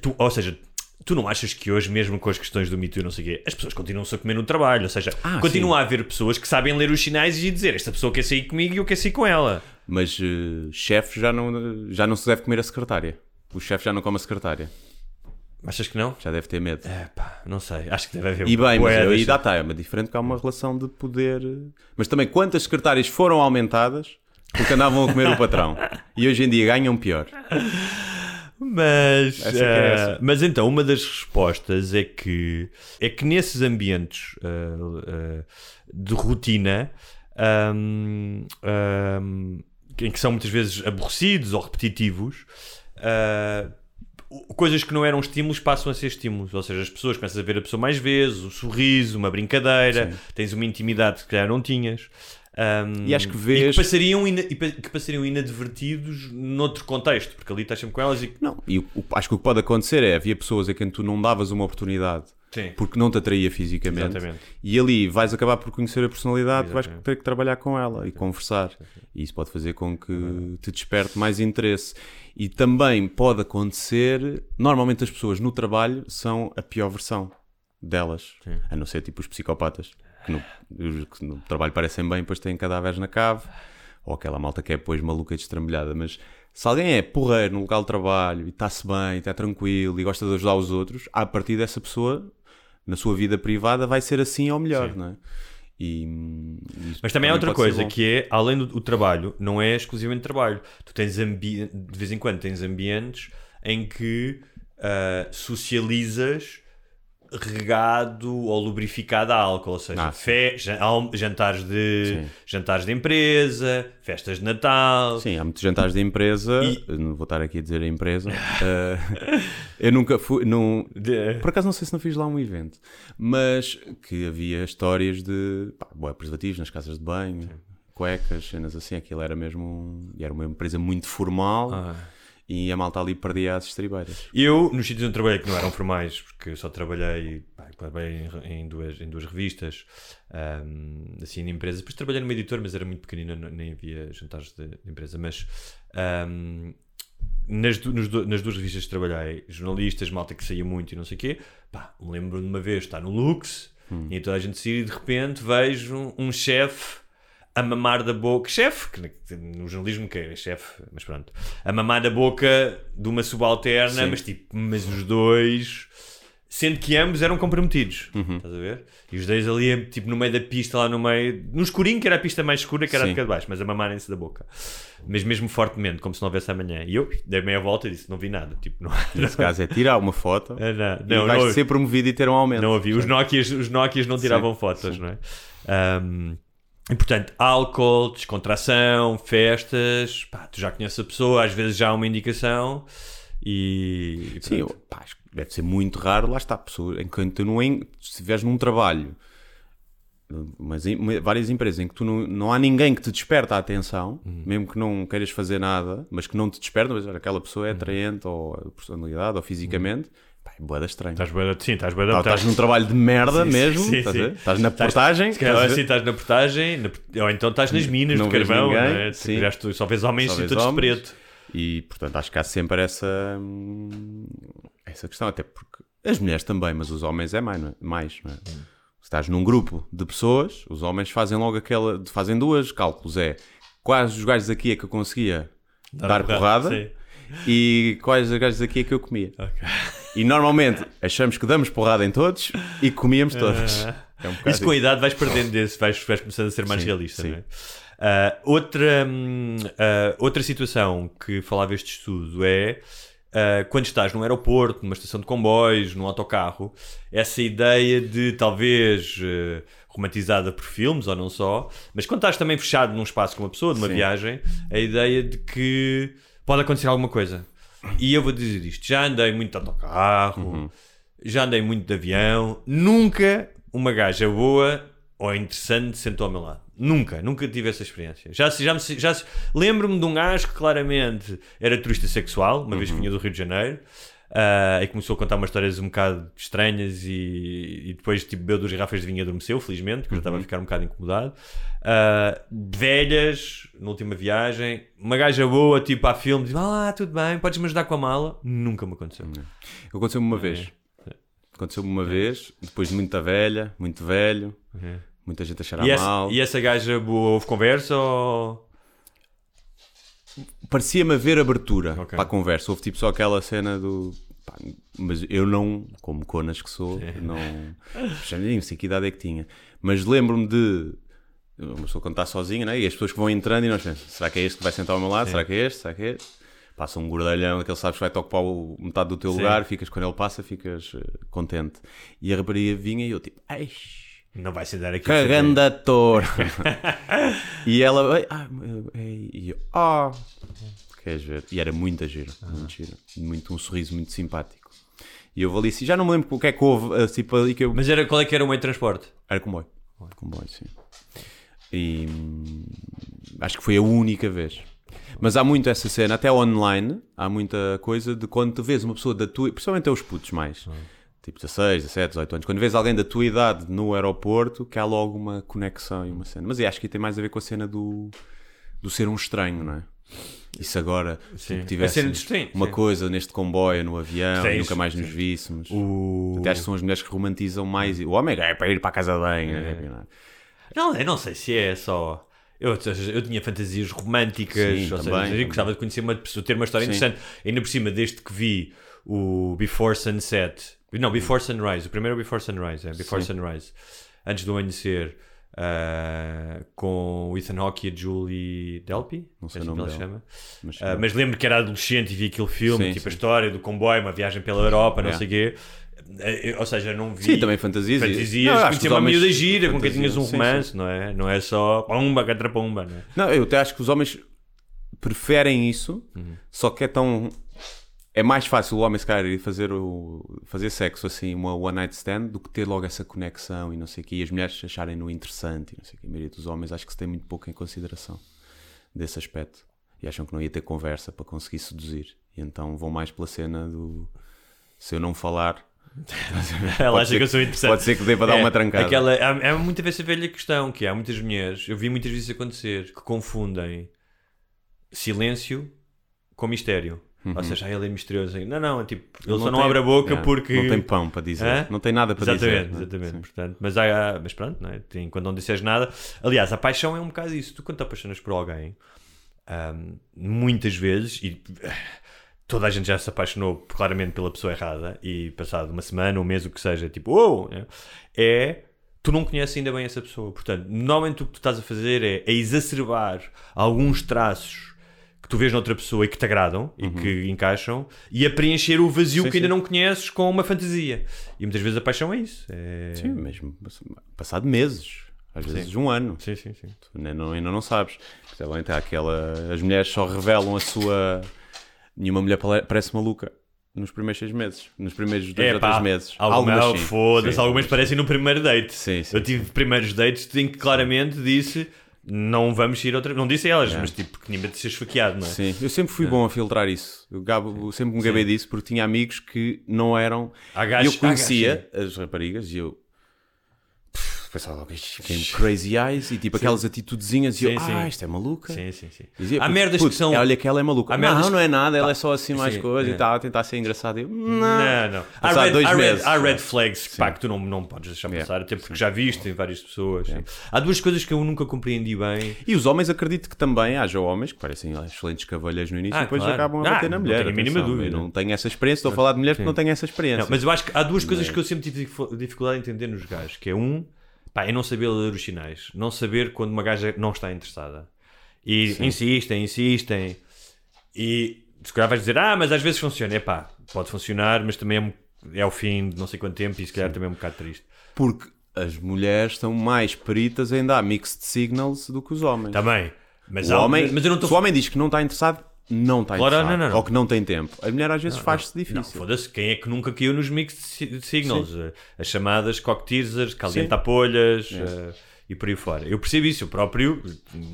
Tu- ou seja, tu não achas que hoje, mesmo com as questões do Me Too e não sei o quê, as pessoas continuam-se a comer no trabalho? Ou seja, Ah, continua a haver pessoas que sabem ler os sinais e dizer esta pessoa quer sair comigo e eu quero sair com ela. Mas eh, chefe já não, já não se deve comer a secretária. O chefe já não come a secretária. Achas que não? Já deve ter medo. É pá, não sei. Acho que deve haver E bem, mas aí dá tá, é uma diferente que há uma relação de poder. Mas também quantas secretárias foram aumentadas porque andavam a comer o patrão e hoje em dia ganham pior. Mas, essa. mas então, uma das respostas é que é que nesses ambientes eh, eh, de rotina ahm, ahm, em que são muitas vezes aborrecidos ou repetitivos, coisas que não eram estímulos passam a ser estímulos. Ou seja, as pessoas começam a ver a pessoa mais vezes, o sorriso, uma brincadeira, tens uma intimidade que se calhar não tinhas. Ahm, E acho que e vês- que passariam, ina- e que passariam inadvertidos noutro contexto, porque ali estás sempre com elas e Não, e o- acho que o que pode acontecer é havia pessoas a quem tu não davas uma oportunidade Sim. porque não te atraía fisicamente Exatamente. e ali vais acabar por conhecer a personalidade, vais Exatamente. ter que trabalhar com ela e conversar. E isso pode fazer com que te desperte mais interesse. E também pode acontecer, normalmente as pessoas no trabalho são a pior versão delas, a não ser tipo os psicopatas, que no, que no trabalho parecem bem, depois têm cadáveres na cave, ou aquela malta que é depois maluca e destrambelhada, mas se alguém é porreiro no local de trabalho e está-se bem, está tranquilo e gosta de ajudar os outros, a partir dessa pessoa, na sua vida privada, vai ser assim ou melhor, não é? E, isso Mas também há outra coisa que é, além do trabalho, não é exclusivamente trabalho. Tu tens ambi de vez em quando tens ambientes em que ah, socializas regado ou lubrificado a álcool, ou seja, Ah, sim. fe- jantares de Sim. jantares de empresa, festas de Natal. Sim, há muitos jantares de empresa. E- Não vou estar aqui a dizer a empresa. Eh, eu nunca fui. Não, por acaso não sei se não fiz lá um evento, mas que havia histórias de pá, bué, preservativos nas casas de banho, cuecas, cenas assim. Aquilo era mesmo. era uma empresa muito formal Ah. E a malta ali perdia as estribeiras. Eu, nos sítios onde trabalhei que não eram formais, porque eu só trabalhei, pá, trabalhei em, em duas, em duas revistas, ahm, assim, em empresas. Depois trabalhei numa editora, mas era muito pequenina, nem havia jantares de, de empresa. Mas ahm, nas, du- du- nas duas revistas que trabalhei, jornalistas, malta que saía muito e não sei o quê, pá, lembro de uma vez estar no Lux e toda a gente sair e de repente vejo um chefe a mamar da boca, chefe, que no jornalismo que é chefe, mas pronto, a mamar da boca de uma subalterna, Sim. mas tipo, mas os dois, sendo que ambos eram comprometidos, estás a ver? E os dois ali, tipo, no meio da pista, lá no meio, no escurinho, que era a pista mais escura, que era a Sim. de cá de baixo, mas a mamarem-se da boca, mas mesmo fortemente, como se não houvesse amanhã. E eu dei meia volta e disse: Não vi nada, tipo, não, Nesse caso é tirar uma foto não, não, e não, vais não, ser promovido e ter um aumento. não havia. Os Nokias, os Nokias não tiravam Sim, fotos, não é? Um, e portanto, álcool, descontração, festas, pá, tu já conheces a pessoa, às vezes já há uma indicação e. e Sim, eu, pá, deve ser muito raro, lá está, pessoa, enquanto tu não em, se estiveres num trabalho, mas várias empresas em que tu não, não há ninguém que te desperta a atenção, Uhum. mesmo que não queiras fazer nada, mas que não te desperta, mas olha, aquela pessoa é Uhum. atraente ou a personalidade ou fisicamente, pá, é boeda estranha. Estás bué da- sim, estás bué da- Tá- Estás num trabalho de merda Sim, mesmo, sim, estás, sim. estás na portagem, Se calhar, assim, estás na portagem, na- ou então estás nas minas Não de carvão, ninguém, não é? sim. Tu só vês homens Só e todos homens. preto. E portanto acho que há sempre essa, hum, essa questão, até porque as mulheres também, mas os homens é mais, não é? Mais, não é? Se estás num grupo de pessoas, os homens fazem logo aquela, fazem duas cálculos, é quais os gajos aqui é que eu conseguia dar, porrada, Sim. e quais os gajos aqui é que eu comia. E normalmente achamos que damos porrada em todos e comíamos todas. É um Isso com a idade vais perdendo desse, vais, vais começando a ser mais Sim, realista, sim. não é? Ah, outra, ah, outra situação que falava este estudo é ah, quando estás num aeroporto, numa estação de comboios, num autocarro, essa ideia de talvez romantizada por filmes ou não só, mas quando estás também fechado num espaço com uma pessoa, numa Sim. viagem, a ideia de que pode acontecer alguma coisa. E eu vou dizer isto: já andei muito de autocarro, já andei muito de avião, nunca uma gaja boa ou interessante sentou ao meu lado. Nunca, nunca tive essa experiência. Já, já, já se- lembro-me de um gajo que claramente era turista sexual, uma vez que vinha do Rio de Janeiro. ah, e começou a contar umas histórias um bocado estranhas e, e depois tipo, bebeu duas garrafas de vinho e adormeceu, felizmente, porque já estava a ficar um bocado incomodado. Ah, velhas, na última viagem, uma gaja boa, tipo, a filme, diz, ah tudo bem, podes-me ajudar com a mala? Nunca me aconteceu. Aconteceu-me uma vez. Aconteceu-me uma vez, depois de muita velha, muito velho, muita gente a cheirar E essa, mal. e essa gaja boa houve conversa ou. Parecia-me haver abertura Ok. para a conversa. Houve tipo só aquela cena do. mas eu não, como conas que sou, não. Já nem sei que idade é que tinha. Mas lembro-me de. Uma pessoa quando está sozinha, né? e as pessoas que vão entrando e nós pensamos: será que é este que vai sentar ao meu lado? Será que é este? Será que é este? Passa um gordalhão, aquele sabes que vai-te ocupar o- metade do teu Sim. lugar, ficas quando ele passa, ficas eh, contente. E a rapariga vinha e eu tipo, ai, Não vai ser dar aqui. cagando ator. e ela, "Ei, ah, ei", e eu, ah, queres ver? E era muita gira, muito gira, muito, um sorriso muito simpático. E eu ali assim, já não me lembro o que é que houve, assim, para ali que eu. Mas era, qual é que era o meio de transporte? Era comboio. Comboio, sim. E acho que foi a única vez. Mas há muito essa cena, até online, há muita coisa de quando tu vês uma pessoa da tua, principalmente aos putos mais, tipo 16, 17, 18 anos, quando vês alguém da tua idade no aeroporto, que há logo uma conexão e uma cena. Mas eu acho que tem mais a ver com a cena do, do ser um estranho, não é? Isso agora, Sim. se tivesse uma sim. coisa neste comboio, no avião, Sim, e nunca mais sim. nos víssemos. O... Até acho que são as mulheres que romantizam mais. O homem é para ir para a casa bem. é. Não, eu não sei se é só. Eu, eu tinha fantasias românticas, Sim, ou também, seja, eu gostava de conhecer uma pessoa, ter uma história Sim. interessante. Ainda por cima, desde que vi o Before Sunset, não, Before Sunrise, o primeiro é o Before Sunrise, é Before Sim. Sunrise, antes do amanhecer, ah, com o Ethan Hawke e a Julie Delpy, Não sei é o assim nome ela dela. chama. Mas, Ah, mas lembro que era adolescente e vi aquele filme, tipo a história do comboio, uma viagem pela Europa, não Yeah. sei o quê. Eh, Ou seja, não vi. Sim, também fantasias. Fantasias, Não, os uma miúda gira, com quem tinhas um Sim, romance, sim. não é? Não é só pumba, contra pumba, não é? Não, eu até acho que os homens preferem isso, Uhum. só que é tão. É mais fácil o homem, se calhar, ir fazer, o, fazer sexo assim, uma one night stand, do que ter logo essa conexão e não sei o quê, e as mulheres acharem-no interessante e não sei o quê. A maioria dos homens acho que se tem muito pouco em consideração desse aspecto. E acham que não ia ter conversa para conseguir seduzir. E então vão mais pela cena do. Se eu não falar. Ela pode acha ser que eu sou interessante. Pode ser que para dar É, uma trancada. Aquela, há, há muita vez a velha questão que há muitas mulheres, eu vi muitas vezes acontecer, que confundem silêncio com mistério. Ou seja, ele é misterioso. Não, não, é tipo, ele, só não tem- abre a boca yeah, porque. Não tem pão para dizer. Hã? Não tem nada para exatamente, dizer. não é? Exatamente, portanto, mas, há, mas pronto, não é? Tem- quando não disseres nada. Aliás, a paixão é um bocado isso. Tu, quando te apaixonas por alguém, ahm, muitas vezes, e toda a gente já se apaixonou claramente pela pessoa errada, e passado uma semana, um mês, o que seja, tipo, uou, né? é. Tu não conheces ainda bem essa pessoa. Portanto, normalmente o que tu estás a fazer é, é exacerbar alguns traços que tu vês noutra pessoa e que te agradam e que encaixam e a preencher o vazio Sim, que ainda sim. não conheces com uma fantasia. E muitas vezes a paixão é isso. É... Sim, mesmo passado meses, às vezes um ano. Sim, sim, sim. Tu ainda não, ainda não sabes. Principalmente há aquela. As mulheres só revelam a sua. Nenhuma mulher pare- parece maluca nos primeiros seis meses. Nos primeiros dois ou pá, três meses. Alguma, Algumas sim. foda-se, algumas parecem no primeiro date. Sim, sim, Eu tive primeiros dates em que claramente disse não vamos ir outra Não disse a elas, mas tipo, que tinha de ser esfaqueado, não é? Sim, eu sempre fui bom a filtrar isso. Eu gabo, sempre me gabei disso porque tinha amigos que não eram. Há E gajos- eu conhecia as raparigas e eu pff, pensava logo, crazy eyes e tipo aquelas atitudezinhas e eu, Sim, sim. ah, isto é maluca. Sim, sim, sim. Dizia, Há "Putz, merdas putz, que são. Olha que ela é maluca. Há não, não é nada, ela é só assim mais sim, coisa é. e está a tentar ser engraçada. Eu, não, Não, não. Há red, dois há, red, meses. há red flags que, pá, que tu não, não podes deixar Yeah. passar, até porque já viste em várias pessoas. sim. Há duas coisas que eu nunca compreendi bem. E os homens acredito que também haja homens que parecem excelentes cavalheiros no início Ah, e depois claro. acabam a Ah, bater na não mulher. tenho a mínima dúvida. Não tenho essa experiência, estou a falar de mulheres porque não tenho essa experiência. Não, mas eu acho que há duas coisas que eu sempre tive dif- dificuldade em entender nos gajos, que é um, pá, é não saber ler os sinais, não saber quando uma gaja não está interessada. E insistem, insistem. E se calhar vais dizer, ah, mas às vezes funciona. É pá, pode funcionar, mas também é, é ao fim de não sei quanto tempo e se calhar também é um bocado triste. Porque as mulheres são mais peritas em dar mixed signals do que os homens. Também. Mas, o há- homem, mas eu não Se o homem diz que não está interessado, não está Claro, interessado. não, não, não. Ou que não tem tempo. A mulher às vezes faz-se difícil. foda-se, quem é que nunca caiu nos mixed si- signals? Eh, As chamadas cock teasers, calienta-polhas eh, e por aí fora. Eu percebo isso, eu próprio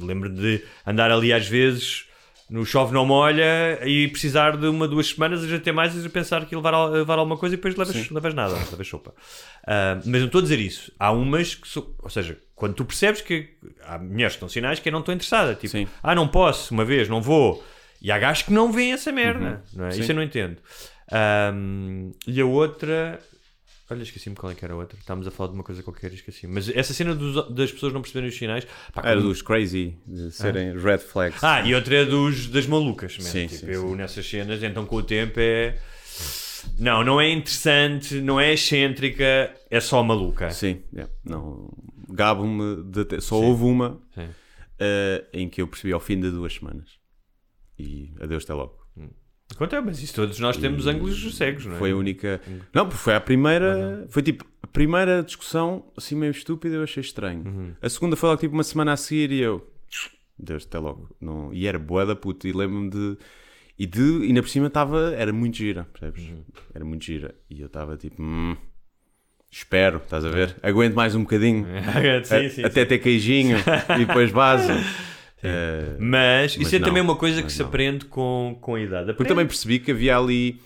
lembro de andar ali às vezes no chove não molha e precisar de uma, duas semanas e até mais e pensar que levar, levar alguma coisa e depois levas, levas nada, levas sopa. Ah, mas não estou a dizer isso. Há umas que, ou seja, quando tu percebes que há mulheres que dão sinais que eu não estou interessada, tipo, Sim. ah, não posso, uma vez, não vou. E há gajos que não veem essa merda, não é? Sim. Isso eu não entendo. Ahm, e a outra. Olha, esqueci-me qual é que era a outra. Estávamos a falar de uma coisa qualquer esqueci Mas essa cena dos- das pessoas não perceberem os sinais. pá, Era como- dos crazy, de serem red flags. Ah, e outra é dos, das malucas. man. Sim, tipo, sim, eu sim. nessas cenas, então com o tempo é. Não, não é interessante, não é excêntrica, é só maluca. Sim, yeah. não. Gabo-me de Só houve uma Sim. eh, em que eu percebi ao fim de duas semanas. E adeus, até logo. Conta, mas isso todos nós temos ângulos cegos, não é? Foi a única. Não, porque foi a primeira. Foi tipo, a primeira discussão assim meio estúpida, eu achei estranho. Uhum. A segunda foi logo tipo uma semana a seguir e eu. Deus, até logo. Não... E era boa da puta. E lembro-me de. E de. E ainda por cima estava. Era muito gira, percebes? Uhum. Era muito gira. E eu estava tipo. "Hum, espero, estás a ver? Aguento mais um bocadinho. sim, A- sim, até ter queijinho e depois vaso. Mas, Eh, isso Mas é não, também uma coisa que se não. aprende com, com a idade. Porque Aprende. também percebi que havia ali.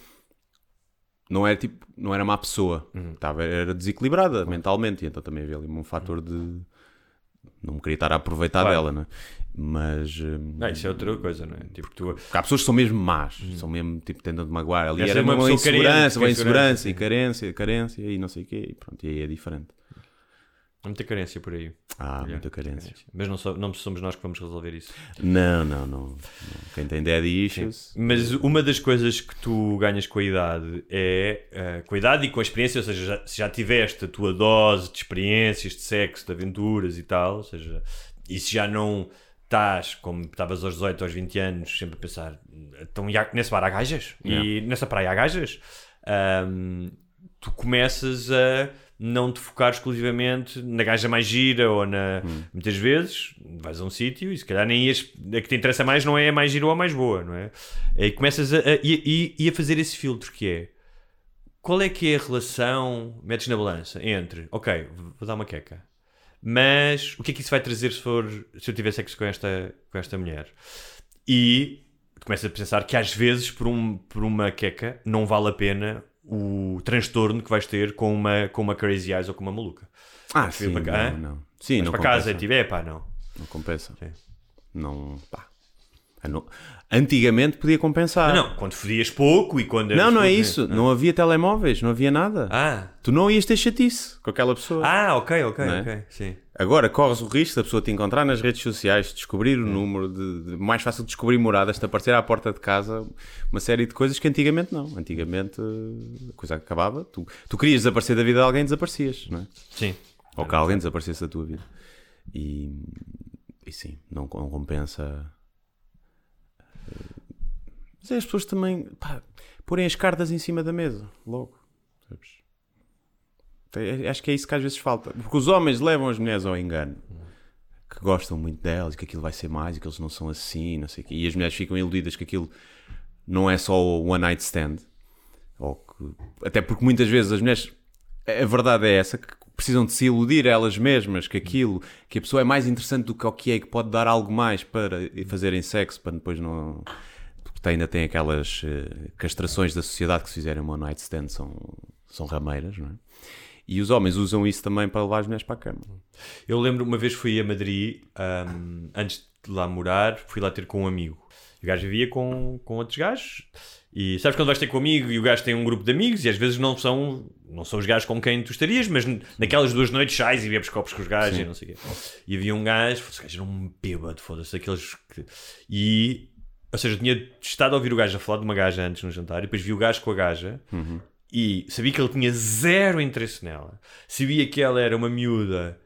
Não era tipo. Não era má pessoa. Uhum. Estava, era desequilibrada mentalmente. E então também havia ali um fator de. Não me queria estar a aproveitar Claro. dela, não é? Mas. hum, Ah, isso é outra coisa, não é? Tipo, tu, porque há pessoas que são mesmo más. São mesmo tipo tentam de magoar. Ali Essa era é uma uma, insegurança, carente, uma é insegurança segurança, e carência, carência e não sei o quê. E pronto, e aí é diferente. Há muita carência por aí. Yeah, muita carência. Mas não, so- não somos nós que vamos resolver isso. Não, não, não, não. Quem tem daddy issues. Mas uma das coisas que tu ganhas com a idade é eh, com a idade e com a experiência, ou seja, já, se já tiveste a tua dose de experiências, de sexo, de aventuras e tal, ou seja, e se já não estás como estavas aos 18, aos 20 anos, sempre a pensar, então nesse bar há gajas? E nessa praia há gajas? Ahm, tu começas a não te focar exclusivamente na gaja mais gira ou na. Muitas vezes vais a um sítio e se calhar nem ias. A que te interessa mais não é a mais gira ou a mais boa, não é? E começas a, a- e- e a fazer esse filtro que é. Qual é que é a relação, metes na balança, entre, ok, vou dar uma queca, mas o que é que isso vai trazer se, for, se eu tiver sexo com esta, com esta mulher? E começas a pensar que às vezes, por, um, por uma queca, não vale a pena o transtorno que vais ter com uma, com uma crazy eyes ou com uma maluca. Ah, sim, para cá, não, não. Sim, Mas não para casa compensa. é é pá, não. Não compensa. Sim. Não, pá. Não- Antigamente podia compensar. Não, quando fodias pouco e quando Não, não é pouco, isso. né? Não havia telemóveis, não havia nada. Ah, Tu não ias ter chatice com aquela pessoa. ah, ok, ok, Não é? ok, sim. Agora corres o risco da pessoa te encontrar nas redes sociais, descobrir o número, de, de- mais fácil de descobrir moradas, te aparecer à porta de casa, uma série de coisas que antigamente não. Antigamente a coisa acabava, tu, tu querias desaparecer da vida de alguém, desaparecias, não é? Sim. Ou que alguém desaparecesse da tua vida. E, e sim, não, não compensa. Eh, Mas é as pessoas também pá, porem as cartas em cima da mesa, logo. sabes? É- Acho que é isso que às vezes falta. Porque os homens levam as mulheres ao engano. Que gostam muito delas, que aquilo vai ser mais, e que eles não são assim, não sei o quê. E as mulheres ficam iludidas que aquilo não é só o one night stand. Ou que- até porque muitas vezes as mulheres, a verdade é essa, que precisam de se iludir elas mesmas, que aquilo, que a pessoa é mais interessante do que o que é, que pode dar algo mais para fazerem sexo, para depois não. Porque ainda tem aquelas eh, castrações da sociedade que se fizerem uma night stand são, são rameiras, não é? E os homens usam isso também para levar as mulheres para a cama. Eu lembro uma vez fui a Madrid, ahm, antes de lá morar, fui lá ter com um amigo. O gajo vivia com, com outros gajos. E sabes quando vais ter com um amigo e o gajo tem um grupo de amigos e às vezes não são, não são os gajos com quem tu estarias, mas naquelas duas noites sais e bebes copos com os gajos e não sei o quê. E havia um gajo, esse gajo era um bêbado, foda-se, daqueles que... E, ou seja, eu tinha estado a ouvir o gajo a falar de uma gaja antes no jantar e depois vi o gajo com a gaja e sabia que ele tinha zero interesse nela. Sabia que ela era uma miúda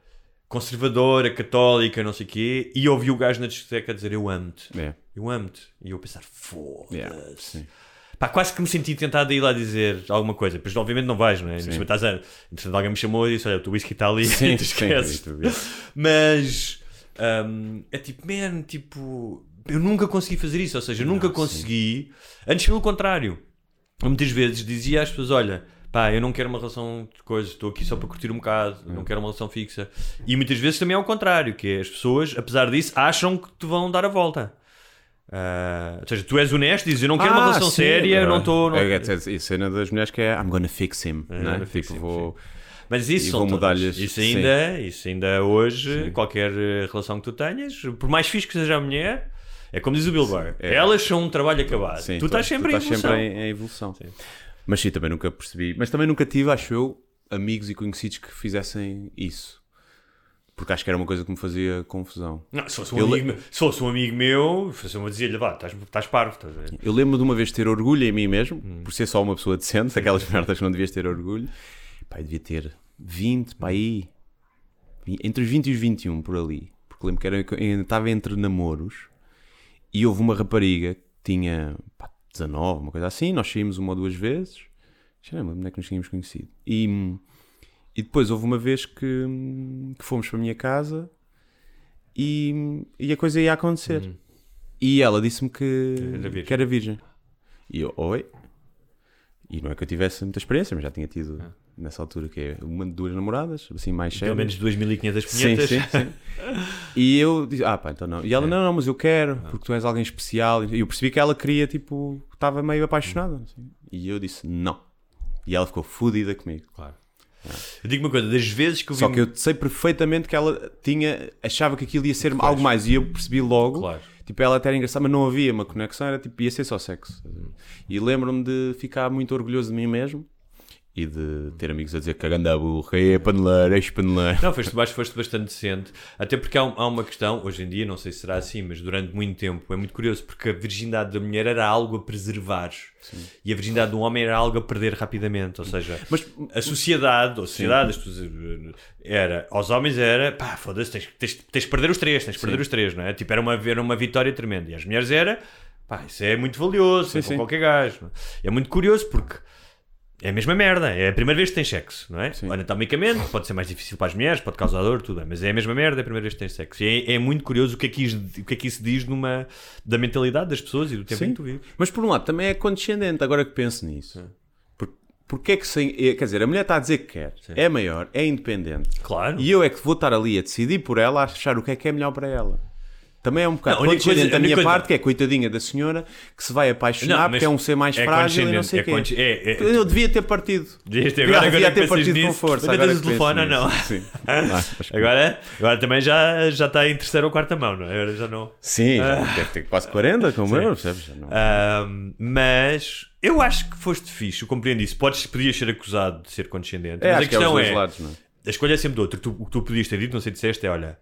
conservadora, católica, não sei o quê, e ouvi o gajo na discoteca dizer eu amo-te. É. Eu amo-te. E eu pensar, foda-se. Yeah, sim. Pá, quase que me senti tentado a ir lá dizer alguma coisa. Pois obviamente não vais, não é? Sim. Estás a... Entretanto, alguém me chamou e disse, olha, o teu whisky está ali Sim, e tu esqueces. sim. Mas hum, é tipo, man, tipo, eu nunca consegui fazer isso. Ou seja, eu nunca consegui. Antes, pelo contrário, muitas vezes dizia às pessoas: olha, pá, eu não quero uma relação de coisas, estou aqui só para curtir um bocado, não quero uma relação fixa. E muitas vezes também é o contrário, que é as pessoas, apesar disso, acham que te vão dar a volta. Ah, ou seja, tu és honesto, dizes eu não quero uma Ah, relação sim, séria, eu não estou. É, é, é, a cena das mulheres que é I'm gonna fix him. É, não é? gonna fix Tipo, him, vou... Mas isso E são todas. Isso sim. ainda, isso ainda hoje, qualquer eh, relação que tu tenhas, por mais fixe que seja a mulher, é como diz o Bill Burr, é. elas são um trabalho acabado. Sim, tu estás sempre em estás evolução. sempre em, em evolução. Mas sim, também nunca percebi. Mas também nunca tive, acho eu, amigos e conhecidos que fizessem isso. Porque acho que era uma coisa que me fazia confusão. Não, se fosse um, Eu amigo, le- meu- se fosse um amigo meu, se eu dizia-lhe, vá, estás, estás parvo, estás? Eu lembro de uma vez ter orgulho em mim mesmo, Hum. por ser só uma pessoa decente, aquelas merdas que não devias ter orgulho. Eu devia ter 20, pá, aí. Entre os 20 e os 21, por ali. Porque lembro que era, estava entre namoros e houve uma rapariga que tinha pá, 19, uma coisa assim. Nós saímos uma ou duas vezes. Já não lembro onde é que nos tínhamos conhecido. E, e depois houve uma vez que, que fomos para a minha casa e, e a coisa ia acontecer. E ela disse-me que Era que era virgem. E eu, oi? E não é que eu tivesse muita experiência, mas já tinha tido nessa altura que é uma de duas namoradas, assim mais Pelo sérias. menos 2500 Sim, punhetas. sim, sim. E eu disse, ah pá, então não. E ela, não, não, mas eu quero, porque tu és alguém especial. E eu percebi que ela queria, tipo, estava meio apaixonada. assim. E eu disse, não. E ela ficou fodida comigo. Claro. Eu digo uma coisa, das vezes que eu vi... Só que eu sei perfeitamente que ela tinha, achava que aquilo ia ser algo mais. E eu percebi logo, Claro. tipo, ela até era engraçada, mas não havia uma conexão, era tipo, ia ser só sexo. E lembro-me de ficar muito orgulhoso de mim mesmo e de ter amigos a dizer que a ganda burra é paneleiro, é paneleiro. Não, foste, baixo, foste bastante decente. Até porque há, há uma questão, hoje em dia, não sei se será assim, mas durante muito tempo é muito curioso porque a virgindade da mulher era algo a preservar e a virgindade do homem era algo a perder rapidamente. Ou seja, Mas- a sociedade, a sociedade, era, aos homens era pá, foda-se, tens, tens, tens de perder os três, tens de perder os três, não é? Tipo, era uma, era uma vitória tremenda. E às mulheres era pá, isso é muito valioso, é Sim, com sim. qualquer gajo. é? É muito curioso porque. É a mesma merda, é a primeira vez que tens sexo, não é? Anatomicamente, pode ser mais difícil para as mulheres, pode causar dor, tudo, bem, mas é a mesma merda, é a primeira vez que tens sexo. E é, é muito curioso o que, é que isso, o que é que isso diz numa, da mentalidade das pessoas e do tempo em que tu vives. Mas por um lado também é condescendente, agora que penso nisso. Por, porque é que sem. é, Quer dizer, a mulher está a dizer que quer, é maior, é independente. Claro. E eu é que vou estar ali a decidir por ela, a achar o que é que é melhor para ela. Também é um bocado Não, condescendente coisa- da minha coisa- parte, que é coitadinha da senhora, que se vai apaixonar Não, porque é um ser mais é frágil e não sei o quê. é condes- é- é- Eu devia ter partido. Devias ter- Devia- agora- devia agora ter partido com nisso, força. ainda agora tens o telefone ou não? Sim. Ah, Agora, agora também já, já está em terceira ou quarta mão, não é? Agora já não. Sim, já deve ter quase 40, como eu, percebes? Não- Ahm, mas eu acho que foste fixe, eu compreendo isso. Podes, podias ser acusado de ser condescendente. É, mas a que é questão é, lados, não é? a escolha é sempre do outro. Tu- o que tu podias ter dito, não sei se disseste, é olha.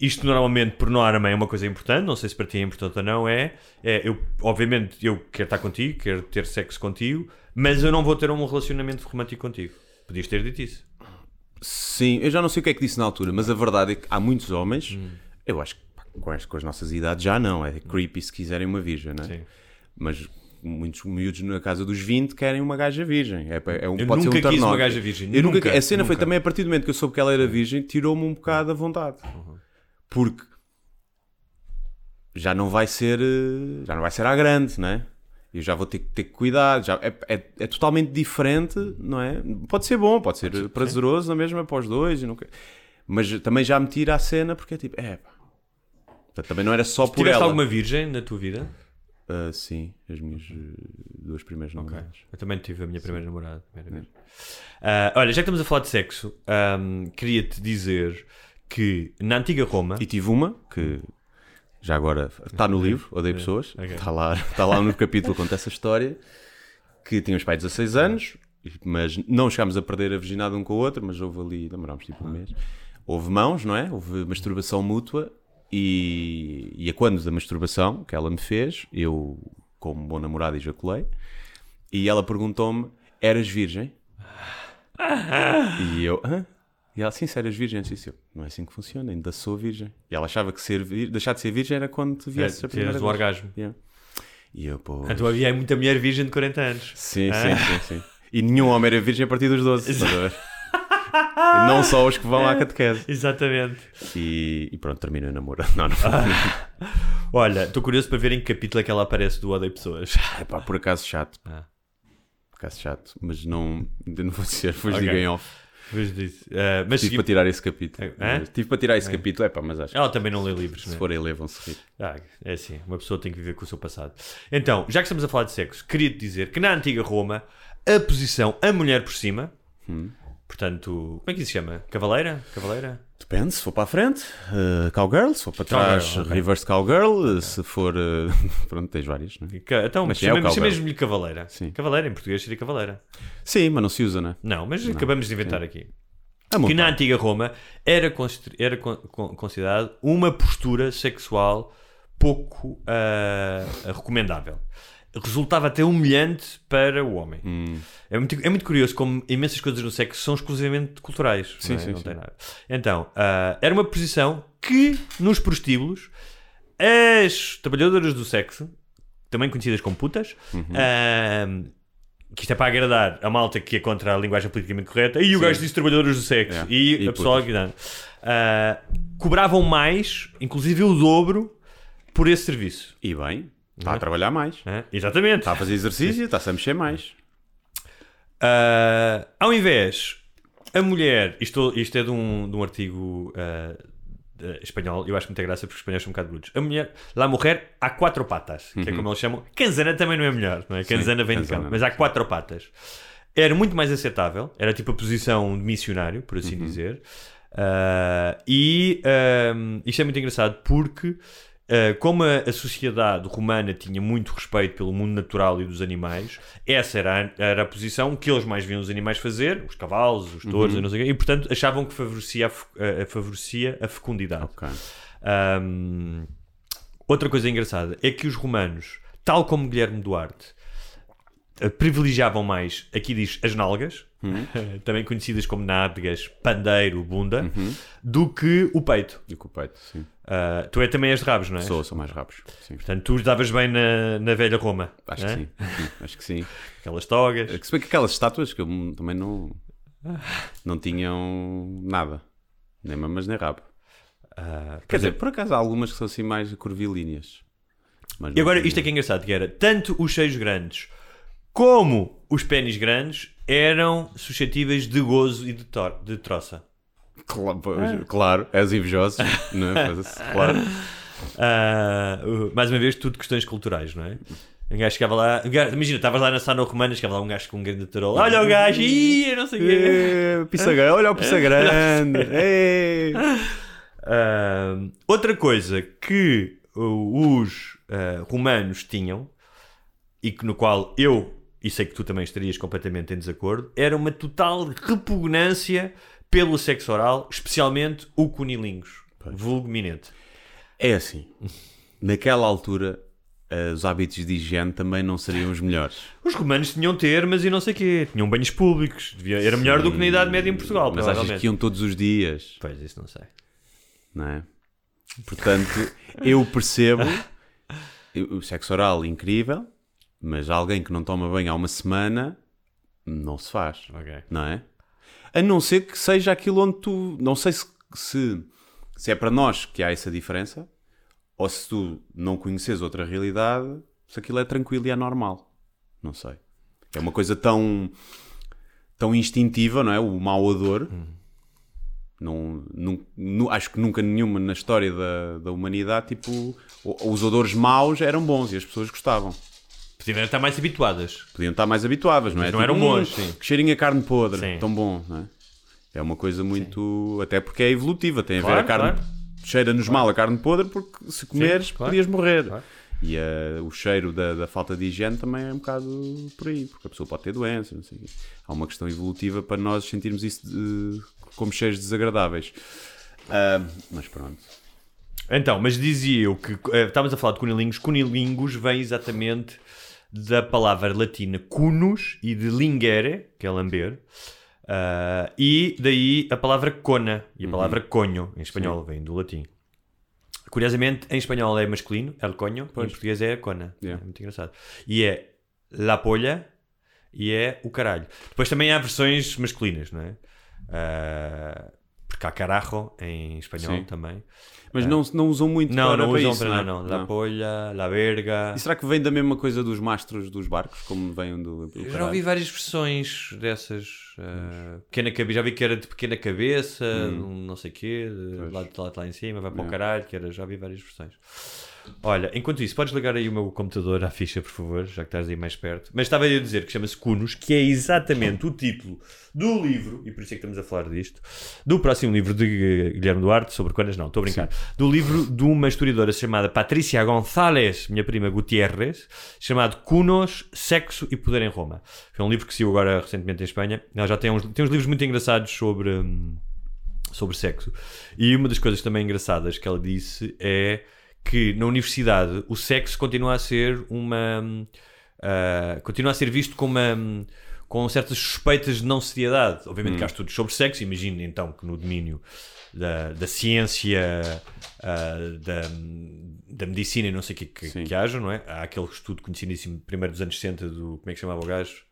Isto normalmente, por norma, é uma coisa importante. Não sei se para ti é importante ou não. É, é eu, obviamente, eu quero estar contigo, quero ter sexo contigo, mas eu não vou ter um relacionamento romântico contigo. Podias ter dito isso. Sim, eu já não sei o que é que disse na altura, mas a verdade é que há muitos homens, Hum. eu acho que com as, com as nossas idades já não, é creepy se quiserem uma virgem, não é? Sim. Mas muitos miúdos na casa dos 20 querem uma gaja virgem. É, é um, Eu pode ser nunca um quis uma gaja virgem, Eu nunca, nunca, a cena foi nunca. também a partir do momento que eu soube que ela era virgem, tirou-me um bocado a vontade. Uhum. Porque já não vai ser eh, já não vai ser à grande, não é? Eu já vou ter que ter que cuidar, já é, é, é totalmente diferente, não é? Pode ser bom, pode ser prazeroso na mesma para os dois, nunca... mas também já me tira a cena porque é tipo, é pá. Portanto, também não era só por Tiveste ela. alguma virgem na tua vida? Ah, sim, as minhas eh, duas primeiras namoradas. Eu também tive a minha primeira namorada. primeira vez. Ah, olha, já que estamos a falar de sexo, ahm, queria-te dizer que na antiga Roma. E tive uma que já agora está no livro, Odeio Pessoas, está lá, está lá no capítulo conta essa história, que tinha os pais de 16 anos, mas não chegámos a perder a virgindade um com o outro, mas houve ali, demorámos tipo um mês. Houve mãos, não é? Houve masturbação mútua e, e a quando da masturbação que ela me fez, eu, como bom namorado, ejaculei, e ela perguntou-me, eras virgem? E eu, hã? E ela, sim, se eras virgem, eu disse, eu, não é assim que funciona, ainda sou virgem. E ela achava que ser deixar de ser virgem era quando te viesse É, a primeira vez. o orgasmo. Yeah. E eu, pô... Então havia muita mulher virgem de 40 anos. Sim, Ah. sim, sim, sim. E nenhum homem era virgem a partir dos 12, estás a ver? E não só os que vão à catequese. Exatamente. E, e pronto, termina o namoro. Não, não. Olha, estou curioso para ver em que capítulo é que ela aparece do Odeio Pessoas. É pá, por acaso chato. Ah. Por acaso chato. Mas não, não vou dizer, depois Ok. digam off. Mas disse. ah, mas Tive segui- para tirar esse capítulo. Hã? Mas Tive para tirar esse capítulo, é pá, mas acho que Ela também não lê livros, se né? forem ler vão-se rir. Ah, é assim, uma pessoa tem que viver com o seu passado. Então, já que estamos a falar de sexo, queria-te dizer que na antiga Roma, a posição a mulher por cima, Hum. portanto, como é que isso se chama? Cavaleira? Cavaleira? Depende, se for para a frente, uh, cowgirl, se for para Cowgirl, trás, ok. reverse cowgirl, se for. uh, pronto, tens várias, não é? Então, Mas sim, é chamemos- cowgirl. chamemos-lhe cavaleira. Sim. Cavaleira, em português seria cavaleira. Sim, mas não se usa, não é? Não, mas acabamos de inventar aqui. A Que na antiga Roma era, era con- con- considerado uma postura sexual pouco ah, recomendável. Resultava até humilhante para o homem. Hum. É, muito, é muito curioso como imensas coisas no sexo são exclusivamente culturais. Sim, não, é? sim, Não sim. tem nada. Então, ah, era uma posição que nos prostíbulos as trabalhadoras do sexo, também conhecidas como putas, Uhum. ah, que isto é para agradar a malta que é contra a linguagem politicamente correta, e o gajo disse trabalhadoras do sexo, Yeah. e, E a pessoa que não. Ah, cobravam mais, inclusive o dobro, por esse serviço. E bem, está Uhum. a trabalhar mais. Ah, exatamente. Está a fazer exercício, está-se a mexer mais. Ah, ao invés, a mulher, isto, isto é de um, de um artigo ah, de- espanhol, eu acho muita graça porque os espanhóis são um bocado brutos. A mulher, la mujer há quatro patas, que é como eles chamam. Canzana também não é melhor, não é? Canzana vem de canzana, cão, mas há quatro patas. Era muito mais aceitável, era tipo a posição de missionário, por assim dizer. Ah, e isto é muito engraçado porque Uh, como a, a sociedade romana tinha muito respeito pelo mundo natural e dos animais, essa era a, era a posição que eles mais viam os animais fazer, os cavalos, os touros, Uhum. e, e portanto achavam que favorecia a, a- favorecia a fecundidade. Ok. Um, outra coisa engraçada é que os romanos, tal como Guilherme Duarte, eh, privilegiavam mais, aqui diz, as nalgas, também conhecidas como nádegas, pandeiro, bunda, do que o peito. E com o peito, sim. Ah, tu é também és de rabos, não é? Sou, sou mais rápido. Sim. Portanto, tu davas bem na, na velha Roma. Acho é? que sim. Sim, Acho que sim. Aquelas togas. Se bem que aquelas estátuas que eu também não. não tinham nada. Nem mamas nem rabo. Ah, Quer dizer, por acaso há algumas que são assim mais curvilíneas. E agora, isto é que é engraçado, que era tanto os seios grandes como os pênis grandes eram suscetíveis de gozo e de, de troça. Claro, pois, claro, és invejoso. não é? Claro. Ah, uh, mais uma vez, tudo questões culturais, não é? Um gajo chegava lá, um gajo- imagina, estavas lá na sala romana, chegava lá um gajo com um grande tarola, olha o gajo, ih, não sei o quê. É, pizza grande, olha o pizza grande. Ah, outra coisa que uh, os ah, romanos tinham e que no qual eu e sei que tu também estarias completamente em desacordo era uma total repugnância pelo sexo oral, especialmente o cunilingus, vulgo minete. É assim, naquela altura, os hábitos de higiene também não seriam os melhores. Os romanos tinham termas e não sei o quê, tinham banhos públicos, devia- era melhor do que na Idade Média em Portugal, Mas achas que iam todos os dias, Pois, isso não sei. não é? Portanto, eu percebo o sexo oral incrível, mas alguém que não toma banho há uma semana não se faz, Ok. não é? A não ser que seja aquilo onde tu. Não sei se, se, se é para nós que há essa diferença, ou se tu não conheces outra realidade, se aquilo é tranquilo e é normal. Não sei. É uma coisa tão, tão instintiva, não é? O mau odor. Não, nu- acho que nunca nenhuma na história da, da humanidade, tipo, os odores maus eram bons e as pessoas gostavam. Podiam estar mais habituadas. Podiam estar mais habituadas, não é? Mas não eram Tipo, bons, "Hum, sim. Que cheirinho a carne podre, Sim. tão bom, não é? É uma coisa muito. Até porque é evolutiva, tem a ver Claro, a carne. claro. Cheira-nos mal a carne podre porque se comeres claro. podias morrer. Claro. E eh, o cheiro da, da falta de higiene também é um bocado por aí, porque a pessoa pode ter doença, não sei o quê. Há uma questão evolutiva para nós sentirmos isso de- como cheiros desagradáveis. Ah, mas pronto. Então, mas dizia eu que eh, estávamos a falar de cunilingus. Cunilingus vem exatamente da palavra latina cunus e de lingere, que é lamber, ah, e daí a palavra cona e a palavra conho, em espanhol, vem do latim. Curiosamente, em espanhol é masculino, el coño, e em português é a cona. Yeah. É muito engraçado. E é la polla e é o caralho. Depois também há versões masculinas, não é? Ah, porque há carajo em espanhol Sim. também. Mas não, não usam muito Não, para, não para usam isso, para não, é? não, não. La polla, la verga. E será que vem da mesma coisa dos mastros dos barcos, como vem do, do Eu já ouvi várias versões dessas. Uh, pequena cabeça, já vi que era de pequena cabeça, um não sei o quê, de lá, de lá, de lá em cima, vai para o caralho, que era, já vi várias versões. Olha, enquanto isso, podes ligar aí o meu computador à ficha, por favor, já que estás aí mais perto. Mas estava a dizer que chama-se Cunos, que é exatamente o título do livro, e por isso é que estamos a falar disto, do próximo livro de Guilherme Duarte, sobre quantas não, estou a brincar, do livro de uma historiadora chamada Patrícia González, minha prima Gutierrez, chamado Cunos, Sexo e Poder em Roma. Foi um livro que saiu agora recentemente em Espanha. Ela já tem uns, tem uns livros muito engraçados sobre. hum, sobre sexo. E uma das coisas também engraçadas que ela disse é que na universidade o sexo continua a ser uma. hum, ah, continua a ser visto com uma. hum, com certas suspeitas de não seriedade. Obviamente que há estudos sobre sexo, imagino então que no domínio da, da ciência, ah, da, da medicina e não sei o que, que, que haja, não é? Há aquele estudo conhecidíssimo primeiro dos anos 60 do. como é que chamava o gajo?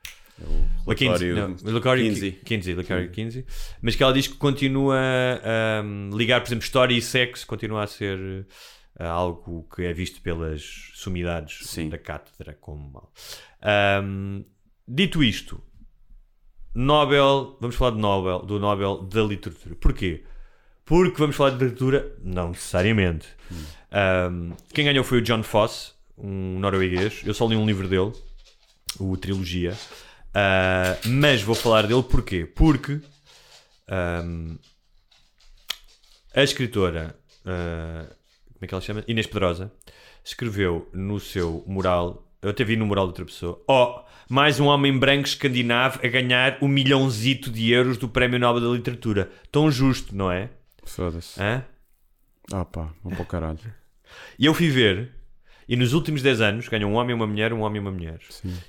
Kinsey. Kinsey, relatório Kinsey. Mas que ela diz que continua a um, ligar, por exemplo, história e sexo, continua a ser uh, algo que é visto pelas sumidades Sim. da cátedra como mal. Um, dito isto, Nobel, vamos falar de Nobel, do Nobel da literatura. Porquê? Porque vamos falar de literatura? Não necessariamente. Um, quem ganhou foi o John Fosse, um norueguês. Eu só li um livro dele, o Trilogia. Uh, mas vou falar dele porquê? Porque um, a escritora, uh, como é que ela chama? Inês Pedrosa, escreveu no seu mural, eu até vi no mural de outra pessoa, oh, mais um homem branco escandinavo a ganhar um milhãozito de euros do Prémio Nobel da Literatura. Tão justo, não é? Foda-se. Ah pá, vou para o caralho. E eu fui ver, e nos últimos 10 anos ganham um homem e uma mulher, um homem e uma mulher.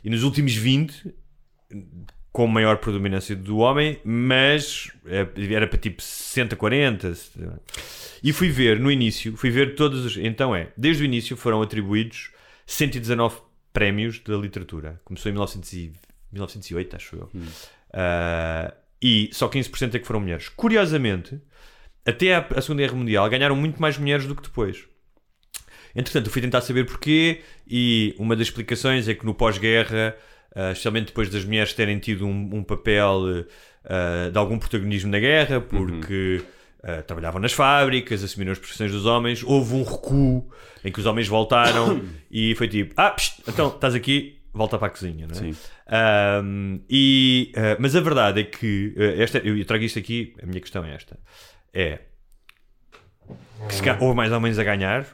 E nos últimos 20, com maior predominância do homem, mas é, era para tipo 60, 40. E fui ver no início, fui ver todos os. Então é, desde o início foram atribuídos 119 prémios da literatura. Começou em 1900 e- 1908, acho eu. Ah, e só 15% é que foram mulheres. Curiosamente, até à, à Segunda Guerra Mundial ganharam muito mais mulheres do que depois. Entretanto, eu fui tentar saber porquê, e uma das explicações é que no pós-guerra, ah, especialmente depois das mulheres terem tido um, um papel ah, de algum protagonismo na guerra, porque ah, trabalhavam nas fábricas, assumiram as profissões dos homens, houve um recuo em que os homens voltaram e foi tipo: ah, psst, então estás aqui, volta para a cozinha, não é? Sim. Ahm, e, ah, mas a verdade é que ah, esta, eu trago isto aqui, a minha questão é esta: é que se calhar houve mais homens a ganhar,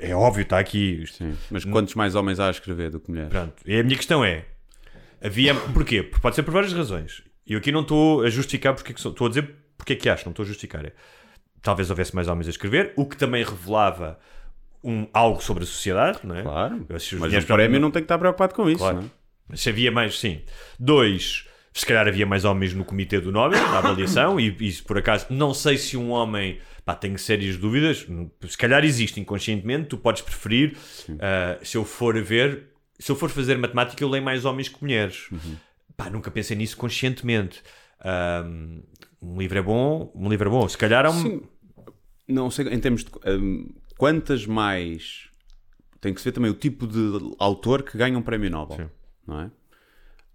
é óbvio, está aqui. Sim. Mas quantos mais homens há a escrever do que mulheres? Pronto. E a minha questão é: havia. Porquê? Porque pode ser por várias razões. E eu aqui não estou a justificar porque é que sou- estou a dizer porque é que acho, não estou a justificar. É, talvez houvesse mais homens a escrever, o que também revelava um, algo sobre a sociedade, não é? Claro. Mas o prémio não tem que estar preocupado com isso, Claro. não é? Mas se havia mais, sim. Dois, se calhar havia mais homens no comitê do Nobel, na avaliação, e isso por acaso, não sei se um homem, pá, tenho sérias dúvidas, se calhar existe inconscientemente, tu podes preferir, ah, se eu for a ver, se eu for fazer matemática, eu leio mais homens que mulheres. Pá, nunca pensei nisso conscientemente. Ah, um livro é bom, um livro é bom. Se calhar é um. Sim. Não sei, em termos de hum, quantas mais. Tem que se ver também o tipo de autor que ganha um prémio Nobel. Sim. Não é?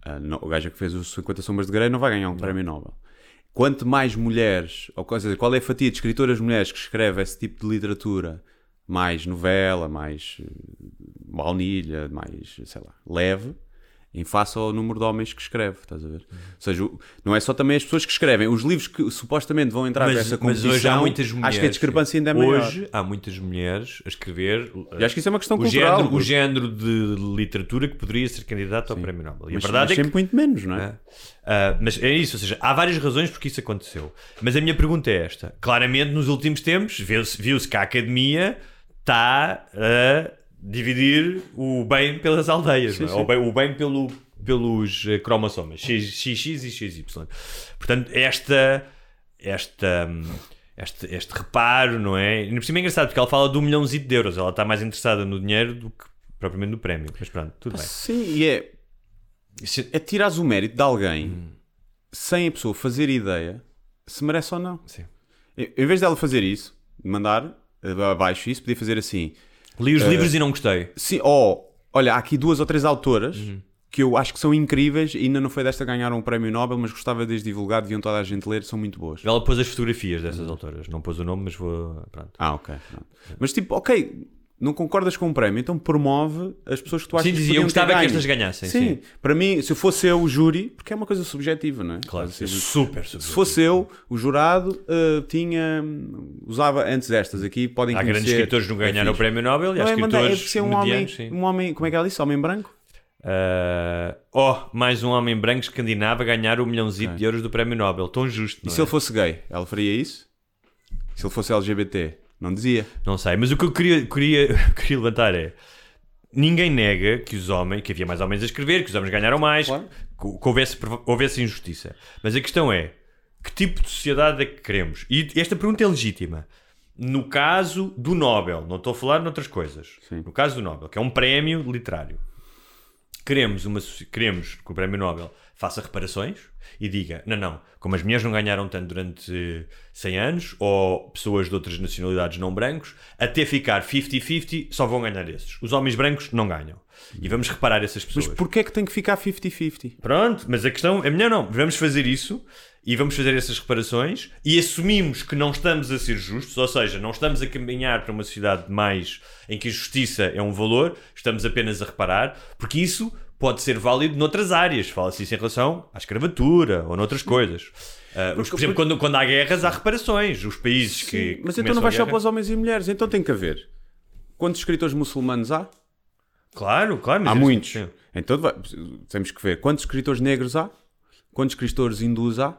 Ah, não- o gajo que fez os 50 Sombras de Grey não vai ganhar um prémio Nobel. Quanto mais mulheres, ou quer dizer, qual é a fatia de escritoras mulheres que escreve esse tipo de literatura, mais novela, mais eh, baunilha, mais, sei lá, leve, em face ao número de homens que escreve, estás a ver? Ou seja, não é só também as pessoas que escrevem, os livros que supostamente vão entrar nessa competição, hoje há muitas mulheres. acho que a discrepância ainda é maior. Hoje há muitas mulheres a escrever. E acho que isso é uma questão o cultural. género, o género de literatura que poderia ser candidato ao Prémio Nobel. E mas, a verdade mas é que. sempre muito menos, não é? Ah, ah, mas é isso, ou seja, há várias razões porque isso aconteceu. Mas a minha pergunta é esta: claramente, nos últimos tempos, viu-se viu-se que a academia está a dividir o bem pelas aldeias, não é? sim. Ou bem- o bem pelo, pelos eh, cromossomas XX e XY. Portanto, esta. esta hum, este, este reparo, não é? E por cima é engraçado porque ela fala de um milhãozito de euros. Ela está mais interessada no dinheiro do que propriamente no prémio. Mas pronto, tudo bem. Sim, e é, é tirares o mérito de alguém sem a pessoa fazer ideia se merece ou não. Sim. Em vez dela fazer isso, mandar abaixo isso, podia fazer assim. Li os livros e não gostei. Sim, ou, olha, há aqui duas ou três autoras Uhum. que eu acho que são incríveis e ainda não foi desta ganhar um prémio Nobel, mas gostava de divulgar, deviam toda a gente ler, são muito boas. Ela pôs as fotografias dessas autoras. Não pôs o nome, mas vou. Pronto. Ah, ok. pronto. Mas tipo, ok, não concordas com o prémio, então promove as pessoas que tu achas Sim, que dizia, eu podiam ter gostava que estas ganhassem, Sim, sim. para mim, se eu fosse eu o júri, porque é uma coisa subjetiva, não é? Claro, seja, super, super. Se fosse eu, o jurado eh, tinha. usava antes destas aqui, podem Há conhecer. grandes escritores que não é ganharam o fixe. Prémio Nobel e há Não é, é escritores ser um homem, sim. um homem, como é que ela disse? Homem branco? Ah, oh, mais um homem branco escandinavo a ganhar um milhãozito de euros do Prémio Nobel. Tão justo, E não se é? ele fosse gay, ela faria isso? Se ele fosse LGBT, não dizia. Não sei, mas o que eu queria, queria, queria levantar é ninguém nega que os homens, que havia mais homens a escrever, que os homens ganharam mais, Claro. que, que houvesse, houvesse injustiça. Mas a questão é que tipo de sociedade é que queremos? E esta pergunta é legítima. No caso do Nobel, não estou a falar noutras coisas. Sim. No caso do Nobel, que é um prémio literário, queremos, uma, queremos que o Prémio Nobel faça reparações e diga: não, não, como as mulheres não ganharam tanto durante 100 anos, ou pessoas de outras nacionalidades não brancos, até ficar 50-50, só vão ganhar esses. Os homens brancos não ganham. E vamos reparar essas pessoas. Mas porquê é que tem que ficar 50-50? Pronto, mas a questão é melhor não. Vamos fazer isso e vamos fazer essas reparações e assumimos que não estamos a ser justos, ou seja, não estamos a caminhar para uma sociedade mais em que a justiça é um valor, estamos apenas a reparar, porque isso pode ser válido noutras áreas. Fala-se isso em relação à escravatura ou noutras coisas. Os- por exemplo, quando, quando há guerras, há reparações. Os países que. Mas então não vai só para os homens e mulheres, então tem que haver quantos escritores muçulmanos há? Claro, claro. Há muitos. sim. Então temos que ver quantos escritores negros há, quantos escritores hindus há,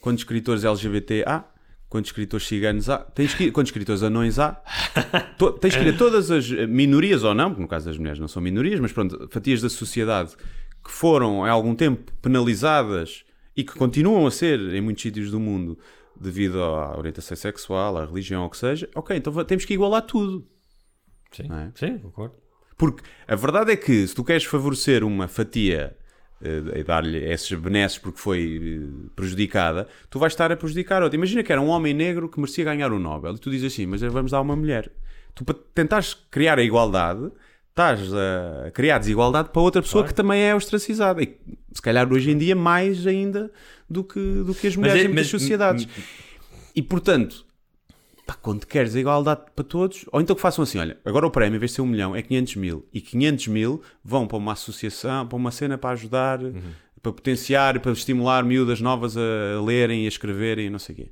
quantos escritores LGBT há, quantos escritores ciganos há, tens que ir, quantos escritores anões há. To- tens que ir a todas as minorias ou não, porque no caso das mulheres não são minorias, mas pronto, fatias da sociedade que foram há algum tempo penalizadas e que continuam a ser em muitos sítios do mundo devido à orientação sexual, à religião ou o que seja. Ok, então temos que igualar tudo. Sim, é? sim, concordo. Porque a verdade é que se tu queres favorecer uma fatia e dar-lhe esses benesses porque foi eh, prejudicada, tu vais estar a prejudicar outra. Imagina que era um homem negro que merecia ganhar o Nobel e tu dizes assim, mas vamos dar uma mulher. Tu para tentares criar a igualdade, estás a criar desigualdade para outra pessoa que também é ostracizada. E se calhar hoje em dia mais ainda do que, do que as mulheres é- em muitas mas- sociedades. E portanto, pá, quando queres a igualdade para todos, ou então que façam assim: olha, agora o prémio, em vez de ser um milhão, é 500 mil, e 500 mil vão para uma associação, para uma cena para ajudar, Uhum. para potenciar, para estimular miúdas novas a lerem e a escreverem e não sei o quê.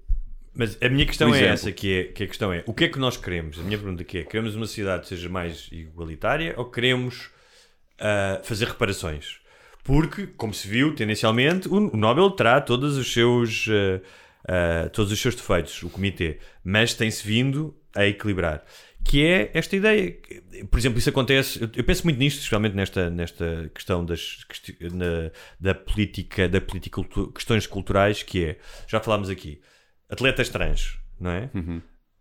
Mas a minha questão é exemplo. essa, que, é, que a questão é, o que é que nós queremos? A minha pergunta aqui é, queremos uma sociedade que seja mais igualitária ou queremos ah, fazer reparações? Porque, como se viu, tendencialmente, o, Nobel terá todos os seus ah, ah, todos os seus defeitos, o comitê, mas tem-se vindo a equilibrar. Que é esta ideia, por exemplo, isso acontece, eu, eu penso muito nisto, especialmente nesta, nesta questão das, na- da política, da política, questões culturais, que é, já falámos aqui, atletas trans, não é?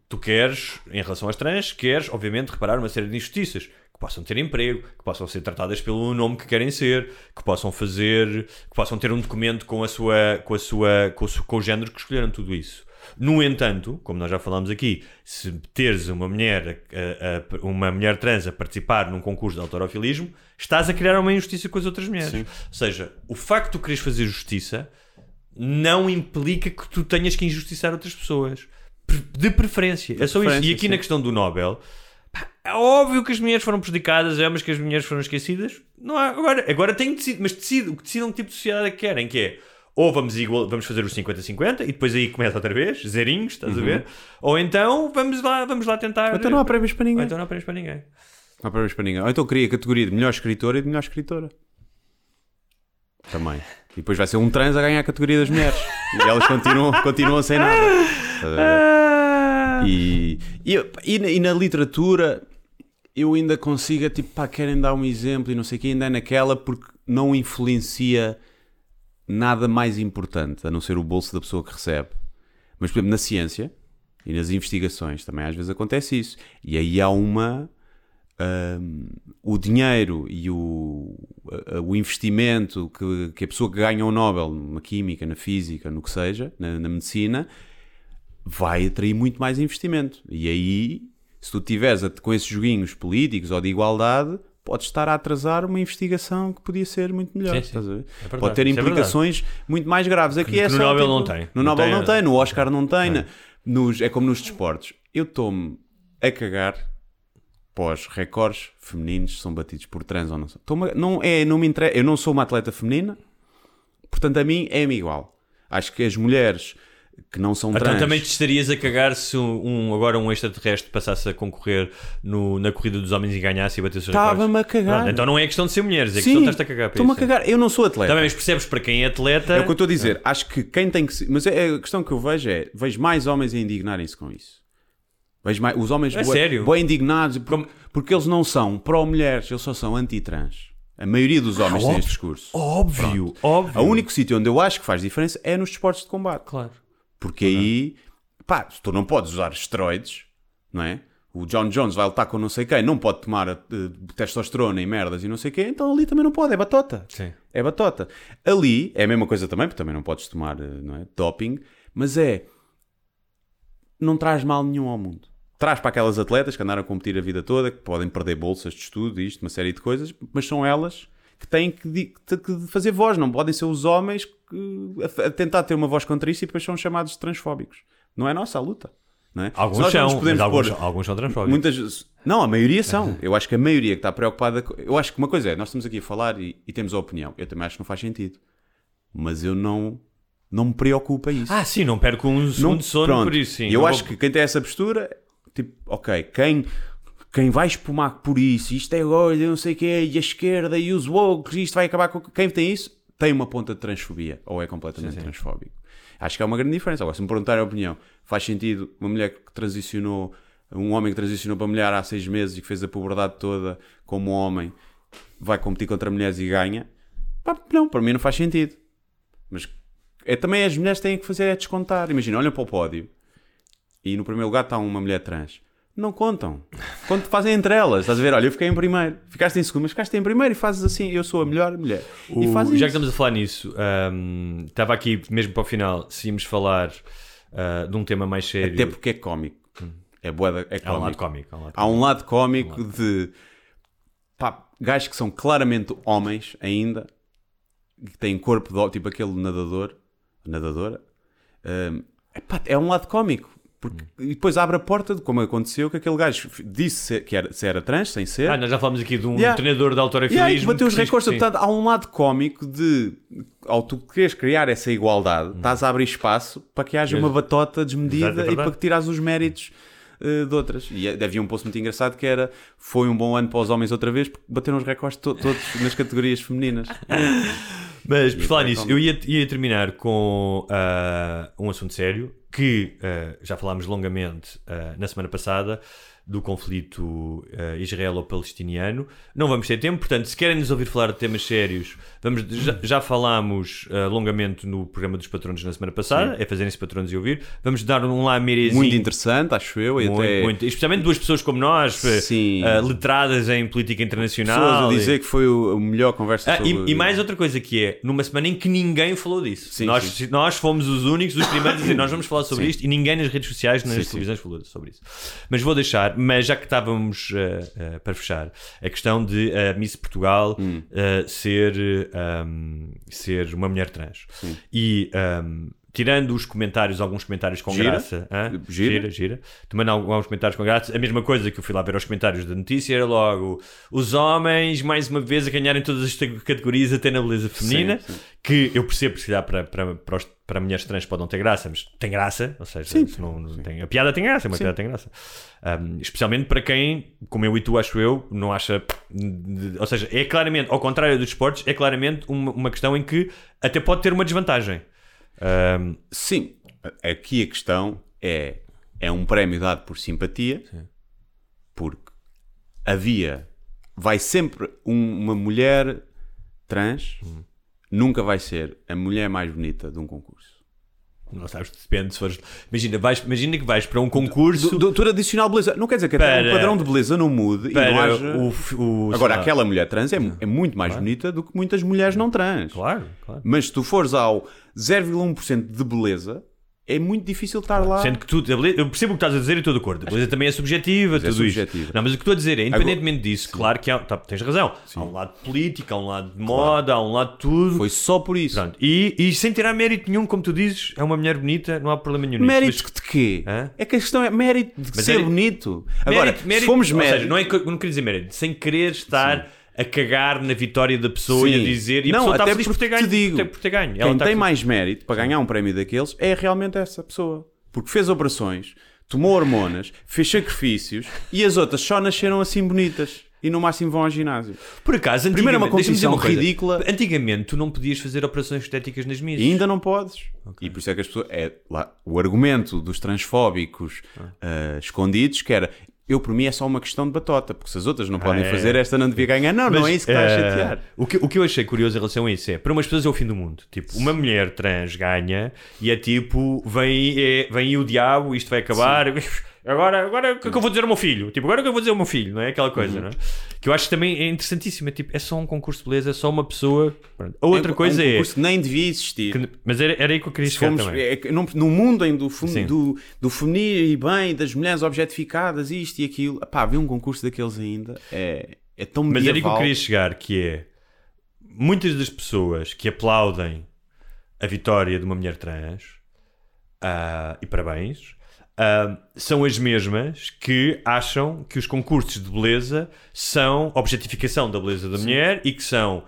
Tu queres, em relação às trans, queres, obviamente, reparar uma série de injustiças. Que possam ter emprego, que possam ser tratadas pelo nome que querem ser, que possam fazer, que possam ter um documento com a sua, com a sua, com o, seu- com o género que escolheram tudo isso. No entanto, como nós já falámos aqui, se teres uma mulher, a- a- uma mulher trans a participar num concurso de autorofilismo, estás a criar uma injustiça com as outras mulheres. Ou seja, o facto de tu queres fazer justiça não implica que tu tenhas que injustiçar outras pessoas. De preferência. é só isso. E aqui sim. na questão do Nobel, é óbvio que as mulheres foram prejudicadas, é, mas que as mulheres foram esquecidas. Não há, agora, agora tem que decidir, mas o que decidam que tipo de sociedade é que querem, que é ou vamos, igual, vamos fazer os 50-50 e depois aí começa outra vez, zerinhos, estás a ver? Ou então vamos lá, vamos lá tentar. Ou então não há prémios para Ou ninguém. então não há prémios para ninguém. Não há prémios para ninguém. Ou então cria a categoria de melhor escritora e de melhor escritora. Também. E depois vai ser um trans a ganhar a categoria das mulheres. e elas continuam, continuam sem nada. E, e, e na, literatura eu ainda consigo, tipo, pá, querem dar um exemplo e não sei o que, ainda é naquela porque não influencia nada mais importante a não ser o bolso da pessoa que recebe. Mas, por exemplo, na ciência e nas investigações também às vezes acontece isso. E aí há uma. hum, o dinheiro e o, o investimento que, que a pessoa que ganha o Nobel na química, na física, no que seja, na, na medicina, vai atrair muito mais investimento. E aí, se tu tiveres com esses joguinhos políticos ou de igualdade, podes estar a atrasar uma investigação que podia ser muito melhor. Sim, sim. É verdade. Pode ter é implicações muito mais graves. Aqui Que é no só, Nobel tipo, não tem. No Não Nobel tem, não tem, no Oscar não tem. Não. na- nos- é como nos desportos. Eu estou-me a cagar pós recordes femininos são batidos por trans ou não são. Não é, não me interessa. Eu não sou uma atleta feminina, portanto a mim é-me igual. Acho que as mulheres que não são Então trans. também te estarias a cagar se um, um- agora um extraterrestre passasse a concorrer no- na corrida dos homens e ganhasse e batesse os? Estava-me a cagar. Pronto, então não é questão de ser mulheres, é Sim, questão de estás a cagar estou-me a cagar. Eu não sou atleta. Também, mas percebes para quem é atleta. É o que eu estou a dizer. Acho que quem tem que. se- Mas é, a questão que eu vejo é: vejo mais homens a indignarem-se com isso. Vejo mais, os homens É sério? bué indignados por- Como- porque eles não são pró-mulheres, eles só são anti-trans. A maioria dos homens tem óbvio. este discurso. Óbvio, óbvio. O único sítio onde eu acho que faz diferença é nos esportes de combate. Claro. Porque aí, pá, tu não podes usar esteroides, não é? O John Jones vai lutar com não sei quem, não pode tomar eh, testosterona e merdas e não sei quem, então ali também não pode, é batota. Sim. É batota. Ali é a mesma coisa também, porque também não podes tomar eh, não é, doping, mas é. Não traz mal nenhum ao mundo. Traz para aquelas atletas que andaram a competir a vida toda, que podem perder bolsas de estudo, isto, uma série de coisas, mas são elas que têm que, que- fazer voz, não podem ser os homens que, a, a tentar ter uma voz contra isso e depois são chamados de transfóbicos. Não é nossa a luta. Não é? Alguns não são, alguns, pôr- alguns são transfóbicos. Muitas Não, a maioria são. Eu acho que a maioria que está preocupada. Eu acho que uma coisa é, nós estamos aqui a falar e, e temos a opinião. Eu também acho que não faz sentido. Mas eu não, não me preocupa isso. Ah, sim, não perco um segundo de sono pronto. por isso, sim. Eu Não acho vou- que quem tem essa postura, tipo, ok, quem, quem vai espumar por isso, isto é olha, não sei o que é, e a esquerda e os woke, isto vai acabar com. Quem tem isso tem uma ponta de transfobia ou é completamente transfóbico. Acho que há uma grande diferença. Agora, se me perguntarem a opinião, faz sentido uma mulher que transicionou, um homem que transicionou para mulher há seis meses e que fez a puberdade toda como homem, vai competir contra mulheres e ganha? Pá, não, para mim não faz sentido. Mas é, também as mulheres têm que fazer é descontar. Imagina, olham para o pódio e no primeiro lugar está uma mulher trans. Não contam. Quando fazem entre elas, estás a ver? Olha, eu fiquei em primeiro, ficaste em segundo, mas ficaste em primeiro e fazes assim, eu sou a melhor mulher. O- já que isso. estamos a falar nisso, ahm, estava aqui mesmo para o final, se íamos falar ah, de um tema mais sério. Até porque é cómico. É boa, é Há um lado cómico. cómico. Há um lado Há um lado cómico de pá, gajos que são claramente homens ainda, que têm corpo de, tipo aquele nadador, nadadora. Hum, epá, é um lado cómico. Porque, E depois abre a porta de como aconteceu que aquele gajo disse que era, se era trans, sem ser. Ah, nós já falamos aqui de um Yeah. treinador de E aí autorafilismo. bateu os recordes. Portanto, há um lado cómico de, ao tu queres criar essa igualdade, estás a abrir espaço para que haja uma batota desmedida Exato, é e para que tirares os méritos eh, de outras. E havia um post muito engraçado que era foi um bom ano para os homens outra vez porque bateram os recordes to- todos nas categorias femininas. Mas, por falar nisso, eu ia, ia terminar com ah, um assunto sério que ah, já falámos longamente ah, na semana passada do conflito ah, israelo-palestiniano. Não vamos ter tempo, portanto, se querem nos ouvir falar de temas sérios, vamos, já, já falámos ah, longamente no programa dos patronos na semana passada, é fazerem-se patronos e ouvir. Vamos dar um lá merezinho. Muito interessante, acho eu. E Muito, até muito. Especialmente duas pessoas como nós, Sim. ah, letradas em política internacional. pessoas a e- dizer que foi o, a melhor conversa ah, sobre... e, e mais outra coisa que é, numa semana em que ninguém falou disso. Sim, nós, sim. nós fomos os únicos, os primeiros a dizer nós vamos falar sobre Sim. isto e ninguém nas redes sociais, nas Sim, sim. televisões falou sobre isso. Mas vou deixar, mas já que estávamos ah, ah, para fechar, a questão de Miss Portugal Hum. ah, ser, ah, ser uma mulher trans. E ah, tirando os comentários, alguns comentários com Gira? graça? Gira? gira, gira, tomando alguns comentários com graça, a mesma coisa que eu fui lá ver aos comentários da notícia era logo os homens, mais uma vez, a ganharem todas as categorias, até na beleza feminina, Sim, sim. que eu percebo se calhar para, para, para, os- para mulheres trans pode não ter graça, mas tem graça, ou seja, Sim, se não, não tem, a piada tem graça, uma piada tem graça. Um, especialmente para quem, como eu e tu acho eu, não acha. Ou seja, é claramente, ao contrário dos esportes, é claramente uma, uma questão em que até pode ter uma desvantagem. Um, Sim, aqui a questão é: é um prémio dado por simpatia, porque havia, vai sempre um- uma mulher trans, nunca vai ser a mulher mais bonita de um concurso. Não sabes, depende se fores. Imagina, vais, imagina que vais para um concurso Do, do tradicional beleza, não quer dizer que Para- o padrão de beleza não mude e não haja. o, o- Agora, aquela mulher trans é, é muito mais bonita do que muitas mulheres não trans. Claro, claro. Mas se tu fores ao 0,1% de beleza, é muito difícil estar lá. Sendo que tu, eu percebo o que estás a dizer e estou de acordo. A beleza também é subjetiva, é tudo subjetiva. isso. Não, mas o que estou a dizer é, independentemente disso, claro que há, tá, tens razão. Há um lado político, há um lado de moda, há um lado de tudo. Foi só por isso. Pronto. E, e sem tirar mérito nenhum, como tu dizes, é uma mulher bonita, não há problema nenhum. Mérito Mas- de quê? Hã? É que a questão é mérito de Mas ser é- bonito. Agora, mérito, mérito, se fomos ou mérito. seja, não, é, não queria dizer mérito, sem querer estar a cagar na vitória da pessoa e a Sim. dizer. E a Não, pessoa está até feliz por ter porque te ganho. digo, por ter- ganho. Quem está tem mais mérito para ganhar um prémio daqueles é realmente essa pessoa. Porque fez operações, tomou hormonas, fez sacrifícios e as outras só nasceram assim bonitas. E no máximo vão ao ginásio. Por acaso, Primeiro é uma competição coisa. ridícula. Antigamente, tu não podias fazer operações estéticas nas misas. E ainda não podes. E por isso é que as pessoas. É, lá, o argumento dos transfóbicos ah, escondidos que era. Eu, por mim, é só uma questão de batota, porque se as outras não podem é. fazer, esta não devia ganhar. Não, não Mas, é isso que está a eh, chatear. O que, o que eu achei curioso em relação a isso é, para umas pessoas é o fim do mundo. Tipo, uma mulher trans ganha e é tipo, vem, é, vem o diabo, isto vai acabar. Agora, agora o que é que eu vou dizer ao meu filho? Tipo, agora o que eu vou dizer ao meu filho, não é? Aquela coisa, Uhum. não é? Que eu acho que também é interessantíssimo. É tipo, é só um concurso de beleza, é só uma pessoa. Pronto. A outra É coisa é. Um é. concurso que nem devia existir. que- mas era, era aí que eu queria chegar fomos, também. é num, num mundo em do, Sim. do, do feminino e bem, das mulheres objetificadas, isto e aquilo, pá, ver um concurso daqueles ainda é, é tão Mas medieval. era aí que eu queria chegar, que é muitas das pessoas que aplaudem a vitória de uma mulher trans, ah, e parabéns, ah, são as mesmas que acham que os concursos de beleza são objetificação da beleza da mulher e que são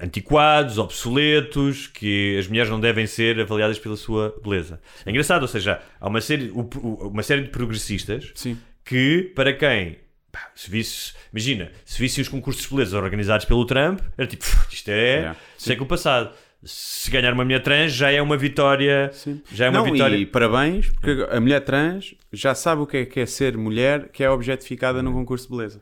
antiquados, obsoletos, que as mulheres não devem ser avaliadas pela sua beleza. É engraçado, ou seja, há uma série, uma série de progressistas Sim. que, para quem pá, se visse, imagina, se vissem os concursos de beleza organizados pelo Trump, era tipo, "Pff, isto é Yeah. século passado. Se ganhar uma mulher trans já é uma vitória. Já é uma não, vitória. e parabéns, porque a mulher trans já sabe o que é, que é ser mulher que é objetificada num concurso de beleza.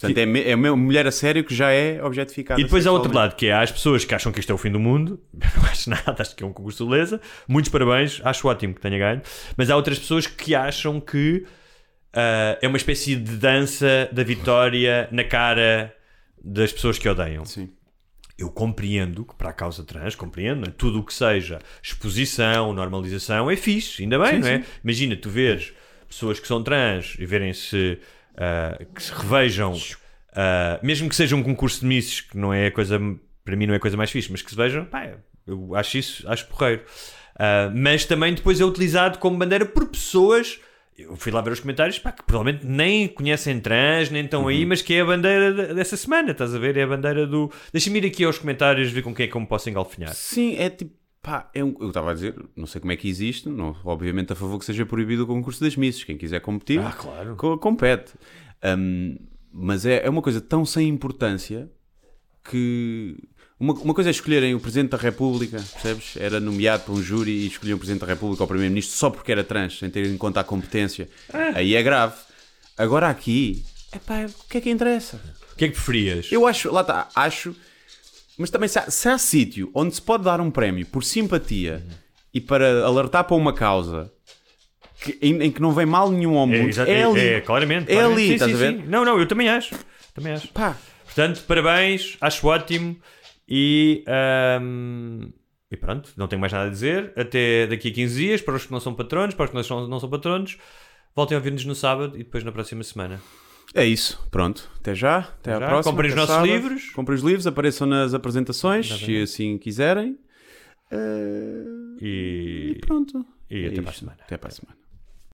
Portanto, é, é mulher a sério que já é objetificada. E depois há outro lado, que é há as pessoas que acham que isto é o fim do mundo. Eu não acho nada, acho que é um concurso de beleza. Muitos parabéns, acho ótimo que tenha ganho. Mas há outras pessoas que acham que ah, é uma espécie de dança da vitória na cara das pessoas que odeiam. Sim. Eu compreendo que para a causa trans, compreendo, né? tudo o que seja exposição, normalização, é fixe, ainda bem, Sim, não é? sim. Imagina, tu veres pessoas que são trans e verem-se, ah, que se revejam, ah, mesmo que seja um concurso de misses, que não é a coisa, para mim não é a coisa mais fixe, mas que se vejam, pá, eu acho isso, acho porreiro. Ah, mas também depois é utilizado como bandeira por pessoas. Eu fui lá ver os comentários, pá, que provavelmente nem conhecem trans, nem estão Uhum. aí, mas que é a bandeira de- dessa semana, estás a ver? É a bandeira do. Deixa-me ir aqui aos comentários ver com quem é que eu me posso engalfinhar. Sim, é tipo. Pá, é um- eu estava a dizer, não sei como é que existe, não, obviamente a favor que seja proibido o concurso das misses. Quem quiser competir, Ah, claro. co- compete. Hum, mas é, é uma coisa tão sem importância que. Uma, uma coisa é escolherem o Presidente da República, percebes? Era nomeado para um júri e escolhiam o Presidente da República ou o Primeiro-Ministro só porque era trans, sem ter em conta a competência. Aí é grave. Agora aqui, epá, o que é que interessa? O que é que preferias? Eu acho, lá está, acho. Mas também se há, se há sítio onde se pode dar um prémio por simpatia e para alertar para uma causa que- em, em que não vem mal nenhum ao mundo, é, exa- ali. é, claramente. É claramente. ali, Sim, estás sim, a ver? sim. Não, não, eu também acho. Também acho. Pá, Portanto, parabéns, acho ótimo. E, ahm, e pronto, não tenho mais nada a dizer. Até daqui a 15 dias, para os que não são patronos, para os que não são, não são patronos, voltem a ouvir-nos no sábado e depois na próxima semana. é isso. Pronto. Até já. Até à já. próxima. Comprem os até nossos sábado. livros. Comprem os livros, apareçam nas apresentações, se assim quiserem. Eh, E, Pronto. e É até para a semana. Até para a semana.